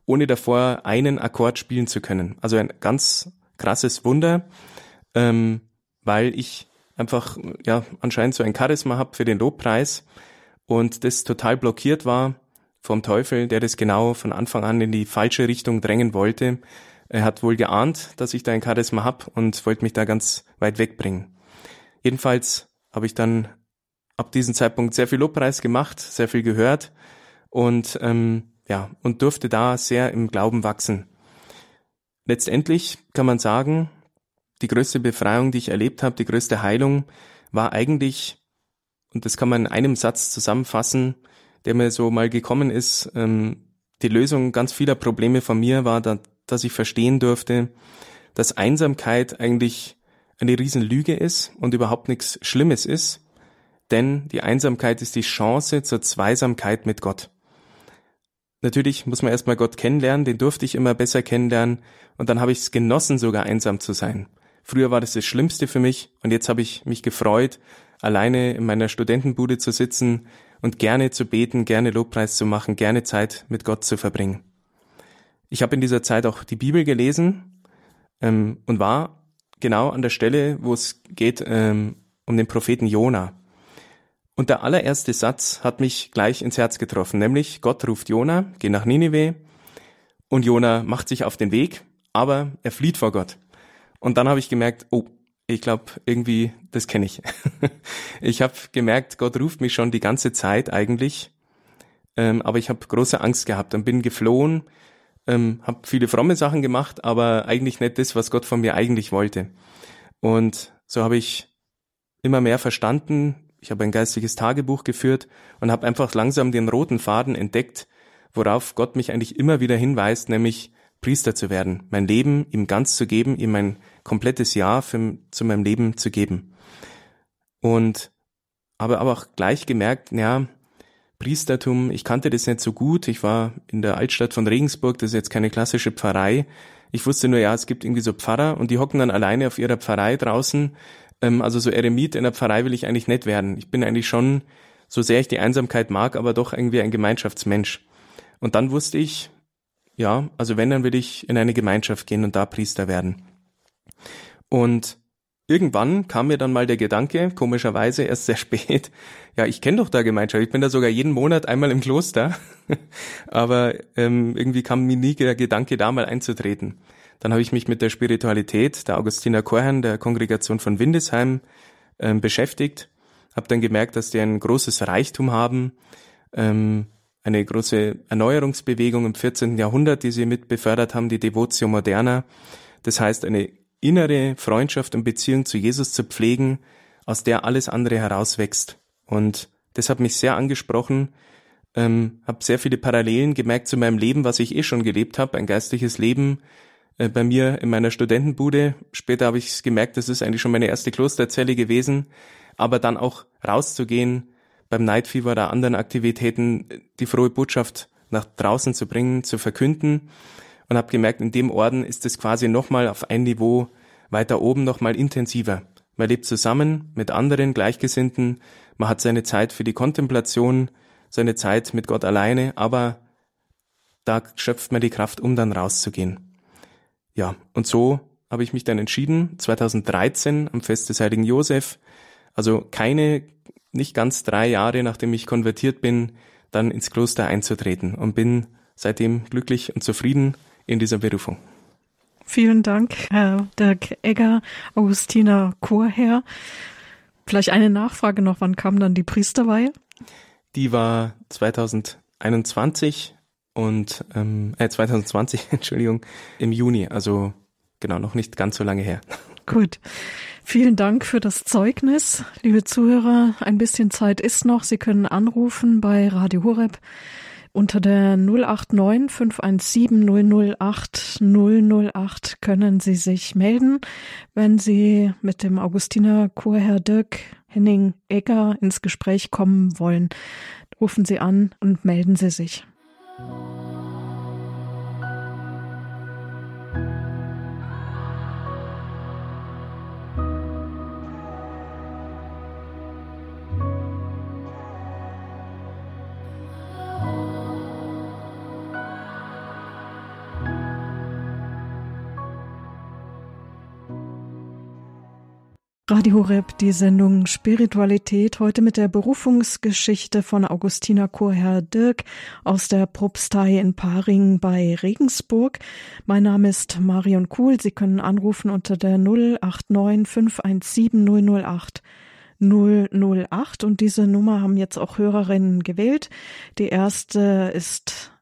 ohne davor einen Akkord spielen zu können. Also ein ganz krasses Wunder, ähm, weil ich einfach ja anscheinend so ein Charisma habe für den Lobpreis und das total blockiert war vom Teufel, der das genau von Anfang an in die falsche Richtung drängen wollte. Er hat wohl geahnt, dass ich da ein Charisma hab und wollte mich da ganz weit wegbringen. Jedenfalls habe ich dann ab diesem Zeitpunkt sehr viel Lobpreis gemacht, sehr viel gehört und ähm, ja und durfte da sehr im Glauben wachsen. Letztendlich kann man sagen, die größte Befreiung, die ich erlebt habe, die größte Heilung, war eigentlich, und das kann man in einem Satz zusammenfassen, der mir so mal gekommen ist, ähm, die Lösung ganz vieler Probleme von mir war, da, dass ich verstehen durfte, dass Einsamkeit eigentlich eine Riesenlüge ist und überhaupt nichts Schlimmes ist, denn die Einsamkeit ist die Chance zur Zweisamkeit mit Gott. Natürlich muss man erstmal Gott kennenlernen, den durfte ich immer besser kennenlernen und dann habe ich es genossen, sogar einsam zu sein. Früher war das das Schlimmste für mich und jetzt habe ich mich gefreut, alleine in meiner Studentenbude zu sitzen und gerne zu beten, gerne Lobpreis zu machen, gerne Zeit mit Gott zu verbringen. Ich habe in dieser Zeit auch die Bibel gelesen ähm, und war genau an der Stelle, wo es geht ähm, um den Propheten Jona. Und der allererste Satz hat mich gleich ins Herz getroffen, nämlich Gott ruft Jona, geh nach Ninive und Jona macht sich auf den Weg, aber er flieht vor Gott. Und dann habe ich gemerkt, oh, ich glaube, irgendwie, das kenne ich. ich habe gemerkt, Gott ruft mich schon die ganze Zeit eigentlich, ähm, aber ich habe große Angst gehabt und bin geflohen, ähm, habe viele fromme Sachen gemacht, aber eigentlich nicht das, was Gott von mir eigentlich wollte. Und so habe ich immer mehr verstanden. Ich habe ein geistiges Tagebuch geführt und habe einfach langsam den roten Faden entdeckt, worauf Gott mich eigentlich immer wieder hinweist, nämlich Priester zu werden, mein Leben ihm ganz zu geben, ihm mein komplettes Ja für, zu meinem Leben zu geben. Und habe aber auch gleich gemerkt, ja, Priestertum, ich kannte das nicht so gut. Ich war in der Altstadt von Regensburg, das ist jetzt keine klassische Pfarrei. Ich wusste nur, ja, es gibt irgendwie so Pfarrer und die hocken dann alleine auf ihrer Pfarrei draußen. Ähm, also so Eremit in der Pfarrei will ich eigentlich nicht werden. Ich bin eigentlich schon, so sehr ich die Einsamkeit mag, aber doch irgendwie ein Gemeinschaftsmensch. Und dann wusste ich, ja, also wenn, dann will ich in eine Gemeinschaft gehen und da Priester werden. Und irgendwann kam mir dann mal der Gedanke, komischerweise erst sehr spät, ja, ich kenne doch da Gemeinschaft, ich bin da sogar jeden Monat einmal im Kloster, aber ähm, irgendwie kam mir nie der Gedanke, da mal einzutreten. Dann habe ich mich mit der Spiritualität der Augustiner Chorherren der Kongregation von Windesheim ähm, beschäftigt, habe dann gemerkt, dass die ein großes Reichtum haben, ähm, eine große Erneuerungsbewegung im 14. Jahrhundert, die sie mit befördert haben, die Devotio Moderna. Das heißt, eine innere Freundschaft und Beziehung zu Jesus zu pflegen, aus der alles andere herauswächst. Und das hat mich sehr angesprochen, ähm, habe sehr viele Parallelen gemerkt zu meinem Leben, was ich eh schon gelebt habe, ein geistliches Leben äh, bei mir in meiner Studentenbude. Später habe ich gemerkt, das ist eigentlich schon meine erste Klosterzelle gewesen, aber dann auch rauszugehen, beim Night Fever oder anderen Aktivitäten die frohe Botschaft nach draußen zu bringen, zu verkünden und habe gemerkt, in dem Orden ist es quasi nochmal auf ein Niveau weiter oben nochmal intensiver. Man lebt zusammen mit anderen Gleichgesinnten, man hat seine Zeit für die Kontemplation, seine Zeit mit Gott alleine, aber da schöpft man die Kraft, um dann rauszugehen. Ja, und so habe ich mich dann entschieden, 2013 am Fest des heiligen Josef, also keine nicht ganz drei Jahre nachdem ich konvertiert bin, dann ins Kloster einzutreten und bin seitdem glücklich und zufrieden in dieser Berufung. Vielen Dank, Herr Dirk Egger, Augustiner Chorherr. Vielleicht eine Nachfrage noch, wann kam dann die Priesterweihe? Die war 2021 und ähm, äh, 2020, Entschuldigung, im Juni, also genau noch nicht ganz so lange her. Gut. Vielen Dank für das Zeugnis. Liebe Zuhörer, ein bisschen Zeit ist noch. Sie können anrufen bei Radio Horeb unter der 089 517 008 008 können Sie sich melden, wenn Sie mit dem Augustiner Chorherr Dirk Henning Egger ins Gespräch kommen wollen. Rufen Sie an und melden Sie sich. Radio Horeb, die Sendung Spiritualität, heute mit der Berufungsgeschichte von Augustiner Chorherr Dirk aus der Propstei in Paring bei Regensburg. Mein Name ist Marion Kuhl. Sie können anrufen unter der 089 517 008 008 und diese Nummer haben jetzt auch Hörerinnen gewählt. Die erste ist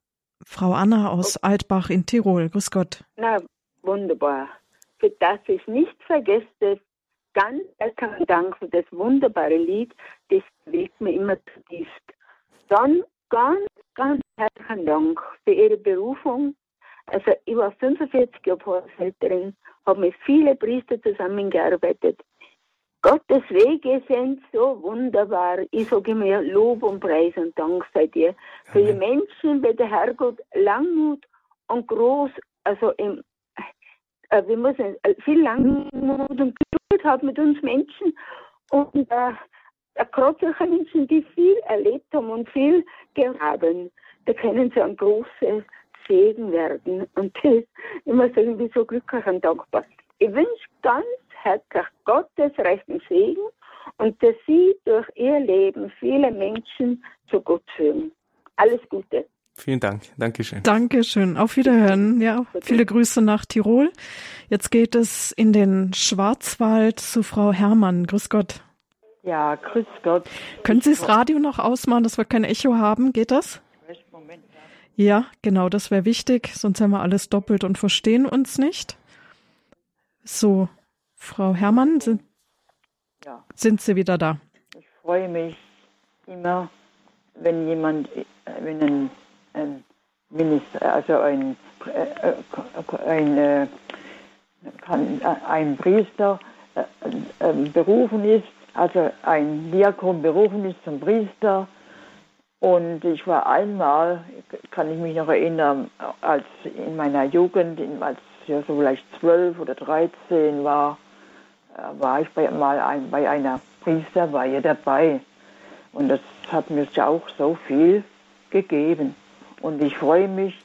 Frau Anna aus Altbach in Tirol. Grüß Gott. Na, wunderbar. Für das ich nicht vergesse, ganz herzlichen Dank für das wunderbare Lied. Das bewegt mir immer zutiefst. Dann ganz, ganz herzlichen Dank für Ihre Berufung. Also ich war 45 Jahre Pfarrhälterin, habe mit vielen Priestern zusammengearbeitet. Gottes Wege sind so wunderbar. Ich sage mir Lob und Preis und Dank sei dir. Für die Menschen wird der Herrgott Langmut und groß, also im, äh, wir müssen viel Langmut und Haben mit uns Menschen und äh, gerade solche Menschen, die viel erlebt haben und viel haben, da können sie ein großer Segen werden. Und muss sagen, ich bin so glücklich und dankbar. Ich wünsche ganz herzlich Gottes rechten Segen und dass Sie durch Ihr Leben viele Menschen zu Gott führen. Alles Gute. Vielen Dank. Dankeschön. Dankeschön. Auf Wiederhören. Ja, viele Grüße nach Tirol. Jetzt geht es in den Schwarzwald zu Frau Herrmann. Grüß Gott. Ja, grüß Gott. Können Sie das Radio noch ausmachen, dass wir kein Echo haben? Geht das? Moment. Ja, genau, das wäre wichtig, sonst haben wir alles doppelt und verstehen uns nicht. So, Frau Herrmann, sind, Ja, sind Sie wieder da? ich freue mich immer, wenn jemand, äh, wenn ein, ein Minister, also ein, äh, ein, äh, äh, ein Priester äh, berufen ist, also ein Diakon berufen ist zum Priester. Und ich war einmal, kann ich mich noch erinnern, als in meiner Jugend, als ich so vielleicht zwölf oder dreizehn war, war ich bei, mal ein, bei einer Priesterweihe dabei. Und das hat mir auch so viel gegeben. Und ich freue mich,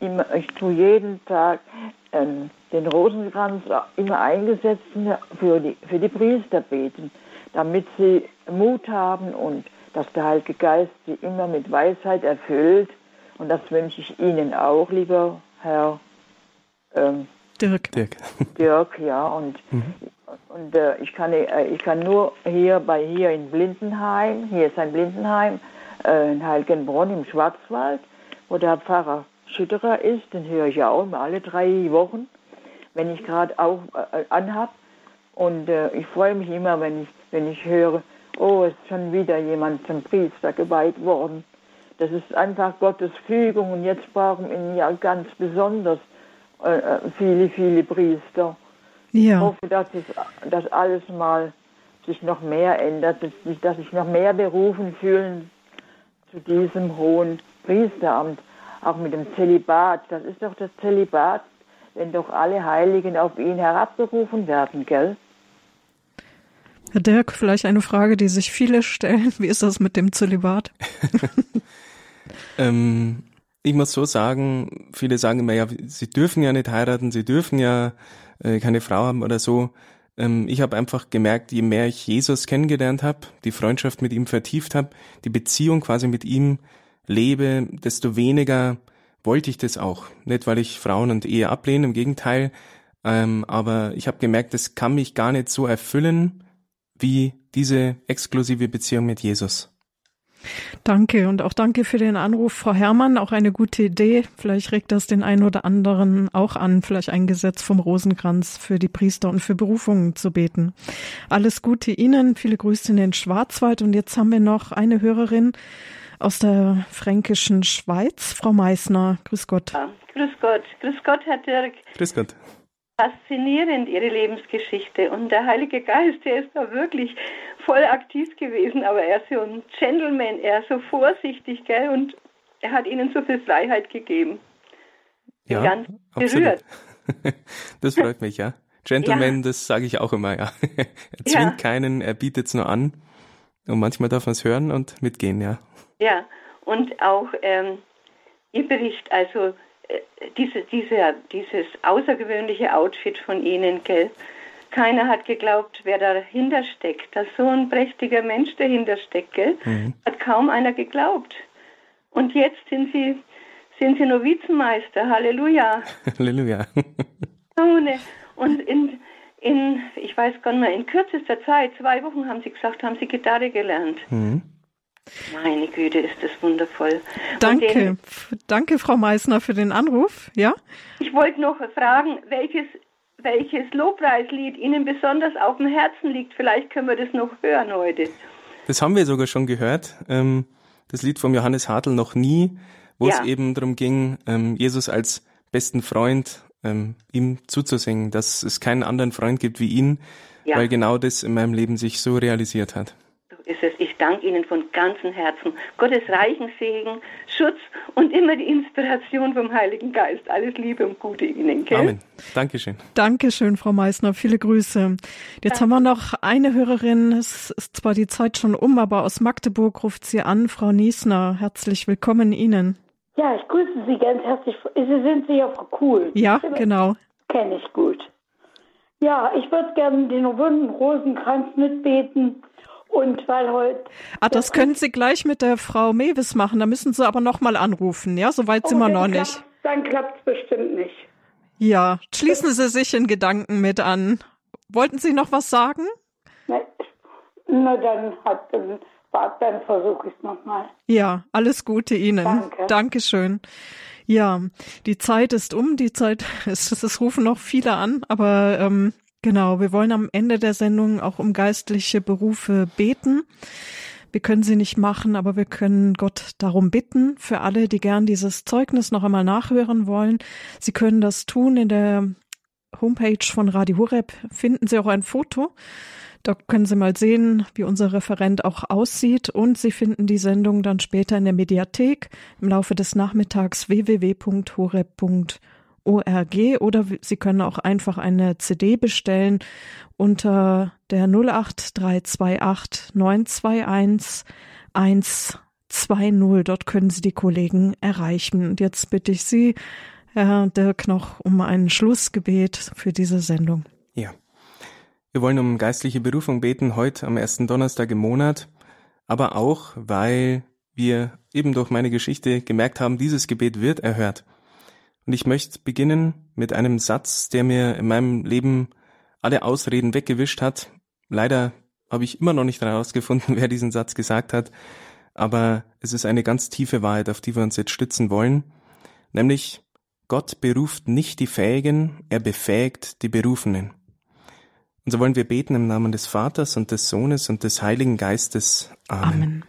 immer, ich tue jeden Tag ähm, den Rosenkranz immer eingesetzt für die, für die Priester beten, damit sie Mut haben und dass der Heilige Geist sie immer mit Weisheit erfüllt. Und das wünsche ich Ihnen auch, lieber Herr ähm, Dirk. Dirk. Dirk, ja, und, und äh, ich, kann, äh, ich kann nur hier bei hier in Blindenheim, hier ist ein Blindenheim, äh, in Heiligenbronn im Schwarzwald, wo der Pfarrer Schütterer ist, den höre ich ja auch immer alle drei Wochen, wenn ich gerade auch äh, anhab. Und äh, ich freue mich immer, wenn ich, wenn ich höre, oh, es ist schon wieder jemand zum Priester geweiht worden. Das ist einfach Gottes Fügung und jetzt brauchen wir ihn ja ganz besonders äh, äh, viele, viele Priester. Ich Ja, hoffe, dass es, dass alles mal sich noch mehr ändert, dass sich noch mehr berufen fühlen zu diesem hohen Priesteramt, auch mit dem Zölibat. Das ist doch das Zölibat, wenn doch alle Heiligen auf ihn herabberufen werden, gell? Herr Dirk, vielleicht eine Frage, die sich viele stellen. Wie ist das mit dem Zölibat? Ähm, ich muss so sagen, viele sagen immer, ja, sie dürfen ja nicht heiraten, sie dürfen ja äh, keine Frau haben oder so. Ähm, ich habe einfach gemerkt, je mehr ich Jesus kennengelernt habe, die Freundschaft mit ihm vertieft habe, die Beziehung quasi mit ihm lebe, desto weniger wollte ich das auch. Nicht, weil ich Frauen und Ehe ablehne, im Gegenteil. Ähm, aber ich habe gemerkt, das kann mich gar nicht so erfüllen wie diese exklusive Beziehung mit Jesus. Danke und auch danke für den Anruf, Frau Herrmann. Auch eine gute Idee. Vielleicht regt das den einen oder anderen auch an, vielleicht ein Gesetz vom Rosenkranz für die Priester und für Berufungen zu beten. Alles Gute Ihnen. Viele Grüße in den Schwarzwald. Und jetzt haben wir noch eine Hörerin aus der fränkischen Schweiz, Frau Meissner. Grüß Gott. Ja, grüß Gott, grüß Gott, Herr Dirk. Grüß Gott. Faszinierend, Ihre Lebensgeschichte. Und der Heilige Geist, der ist da wirklich voll aktiv gewesen, aber er ist so ein Gentleman, er ist so vorsichtig, gell, und er hat Ihnen so viel Freiheit gegeben. Ja, ganz absolut. berührt. Das freut mich, ja. Gentleman, das sage ich auch immer, ja. Er zwingt Ja. keinen, er bietet's nur an. Und manchmal darf man es hören und mitgehen, ja. Ja, und auch ähm, Ihr Bericht, also äh, diese, diese, dieses außergewöhnliche Outfit von Ihnen, gell, keiner hat geglaubt, wer dahinter steckt, dass so ein prächtiger Mensch dahinter stecke, mhm. hat kaum einer geglaubt. Und jetzt sind sie, sind sie Novizenmeister. Halleluja. Halleluja. Und in, in, ich weiß gar nicht mehr, in kürzester Zeit, zwei Wochen haben sie gesagt, haben sie Gitarre gelernt. Mhm. Meine Güte, ist das wundervoll. Danke, den, danke Frau Meissner für den Anruf. Ja. Ich wollte noch fragen, welches welches Lobpreislied Ihnen besonders auf dem Herzen liegt. Vielleicht können wir das noch hören heute. Das haben wir sogar schon gehört. Ähm, das Lied vom Johannes Hartl noch nie, wo ja. es eben darum ging, ähm, Jesus als besten Freund ähm, ihm zuzusingen, dass es keinen anderen Freund gibt wie ihn, ja. weil genau das in meinem Leben sich so realisiert hat. So ist es. Ich danke Ihnen von ganzem Herzen. Gottes reichen Segen, Schutz und immer die Inspiration vom Heiligen Geist. Alles Liebe und Gute Ihnen. Gell? Amen. Dankeschön. Dankeschön, Frau Meissner. Viele Grüße. Jetzt Danke. haben wir noch eine Hörerin. Es ist zwar die Zeit schon um, aber aus Magdeburg ruft sie an. Frau Niesner, herzlich willkommen Ihnen. Ja, ich grüße Sie ganz herzlich. Sie sind sicher Frau Kuhl. Ja, genau. Kenne ich gut. Ja, ich würde gerne den wunden Rosenkranz mitbeten. Und weil heute. Ah, das können Sie gleich mit der Frau Mewis machen. Da müssen Sie aber nochmal anrufen, ja? Soweit oh, sind wir noch nicht. Dann klappt es bestimmt nicht. Ja, schließen Sie sich in Gedanken mit an. Wollten Sie noch was sagen? Na, na dann hat dann, dann versuche ich es nochmal. Ja, alles Gute Ihnen. Danke. Dankeschön. Ja, die Zeit ist um, die Zeit ist, es rufen noch viele an, aber ähm, Genau, wir wollen am Ende der Sendung auch um geistliche Berufe beten. Wir können sie nicht machen, aber wir können Gott darum bitten. Für alle, die gern dieses Zeugnis noch einmal nachhören wollen, Sie können das tun. In der Homepage von Radio Horeb finden Sie auch ein Foto. Da können Sie mal sehen, wie unser Referent auch aussieht. Und Sie finden die Sendung dann später in der Mediathek im Laufe des Nachmittags www.horeb.org ORG oder Sie können auch einfach eine CD bestellen unter der 08328 921 120. Dort können Sie die Kollegen erreichen. Und jetzt bitte ich Sie, Herr Dirk, noch um ein Schlussgebet für diese Sendung. Ja. Wir wollen um geistliche Berufung beten, heute am ersten Donnerstag im Monat, aber auch, weil wir eben durch meine Geschichte gemerkt haben, dieses Gebet wird erhört. Und ich möchte beginnen mit einem Satz, der mir in meinem Leben alle Ausreden weggewischt hat. Leider habe ich immer noch nicht herausgefunden, wer diesen Satz gesagt hat, aber es ist eine ganz tiefe Wahrheit, auf die wir uns jetzt stützen wollen, nämlich Gott beruft nicht die Fähigen, er befähigt die Berufenen. Und so wollen wir beten im Namen des Vaters und des Sohnes und des Heiligen Geistes. Amen. Amen.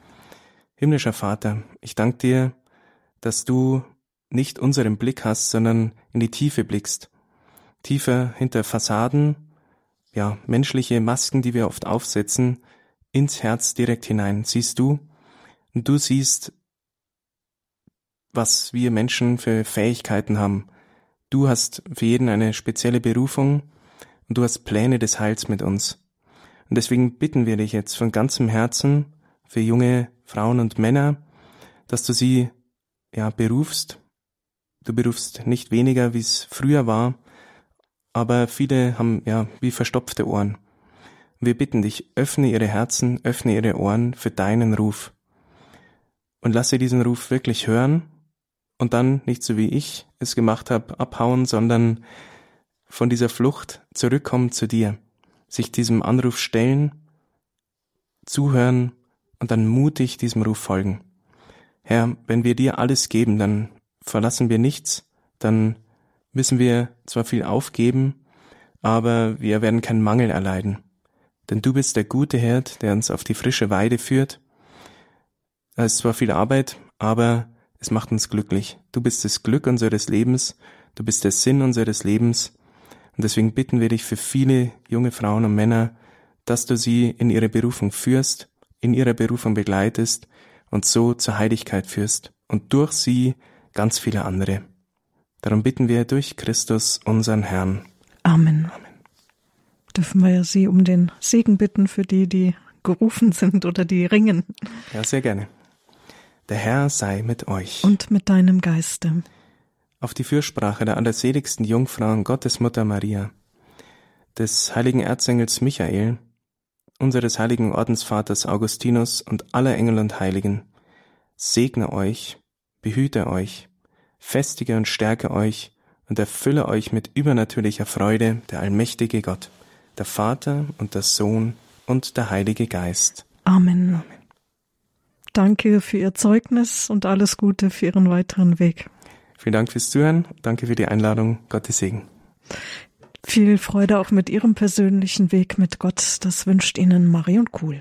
Himmlischer Vater, ich danke dir, dass du nicht unseren Blick hast, sondern in die Tiefe blickst. Tiefer hinter Fassaden, ja, menschliche Masken, die wir oft aufsetzen, ins Herz direkt hinein. Siehst du? Und du siehst, was wir Menschen für Fähigkeiten haben. Du hast für jeden eine spezielle Berufung und du hast Pläne des Heils mit uns. Und deswegen bitten wir dich jetzt von ganzem Herzen für junge Frauen und Männer, dass du sie ja berufst Du berufst nicht weniger, wie es früher war, aber viele haben ja wie verstopfte Ohren. Wir bitten dich, öffne ihre Herzen, öffne ihre Ohren für deinen Ruf. Und lasse diesen Ruf wirklich hören und dann nicht so wie ich es gemacht habe, abhauen, sondern von dieser Flucht zurückkommen zu dir, sich diesem Anruf stellen, zuhören und dann mutig diesem Ruf folgen. Herr, wenn wir dir alles geben, dann verlassen wir nichts, dann müssen wir zwar viel aufgeben, aber wir werden keinen Mangel erleiden. Denn du bist der gute Herd, der uns auf die frische Weide führt. Da ist zwar viel Arbeit, aber es macht uns glücklich. Du bist das Glück unseres Lebens, du bist der Sinn unseres Lebens. Und deswegen bitten wir dich für viele junge Frauen und Männer, dass du sie in ihre Berufung führst, in ihrer Berufung begleitest und so zur Heiligkeit führst und durch sie ganz viele andere. Darum bitten wir durch Christus, unseren Herrn. Amen. Amen. Dürfen wir Sie um den Segen bitten für die, die gerufen sind oder die ringen? Ja, sehr gerne. Der Herr sei mit euch. Und mit deinem Geiste. Auf die Fürsprache der allerseligsten Jungfrau und Gottesmutter Maria, des heiligen Erzengels Michael, unseres heiligen Ordensvaters Augustinus und aller Engel und Heiligen, segne euch, behüte euch, festige und stärke euch und erfülle euch mit übernatürlicher Freude der allmächtige Gott, der Vater und der Sohn und der Heilige Geist. Amen. Amen. Danke für Ihr Zeugnis und alles Gute für Ihren weiteren Weg. Vielen Dank fürs Zuhören. Danke für die Einladung. Gottes Segen. Viel Freude auch mit Ihrem persönlichen Weg mit Gott. Das wünscht Ihnen Marion Kuhl.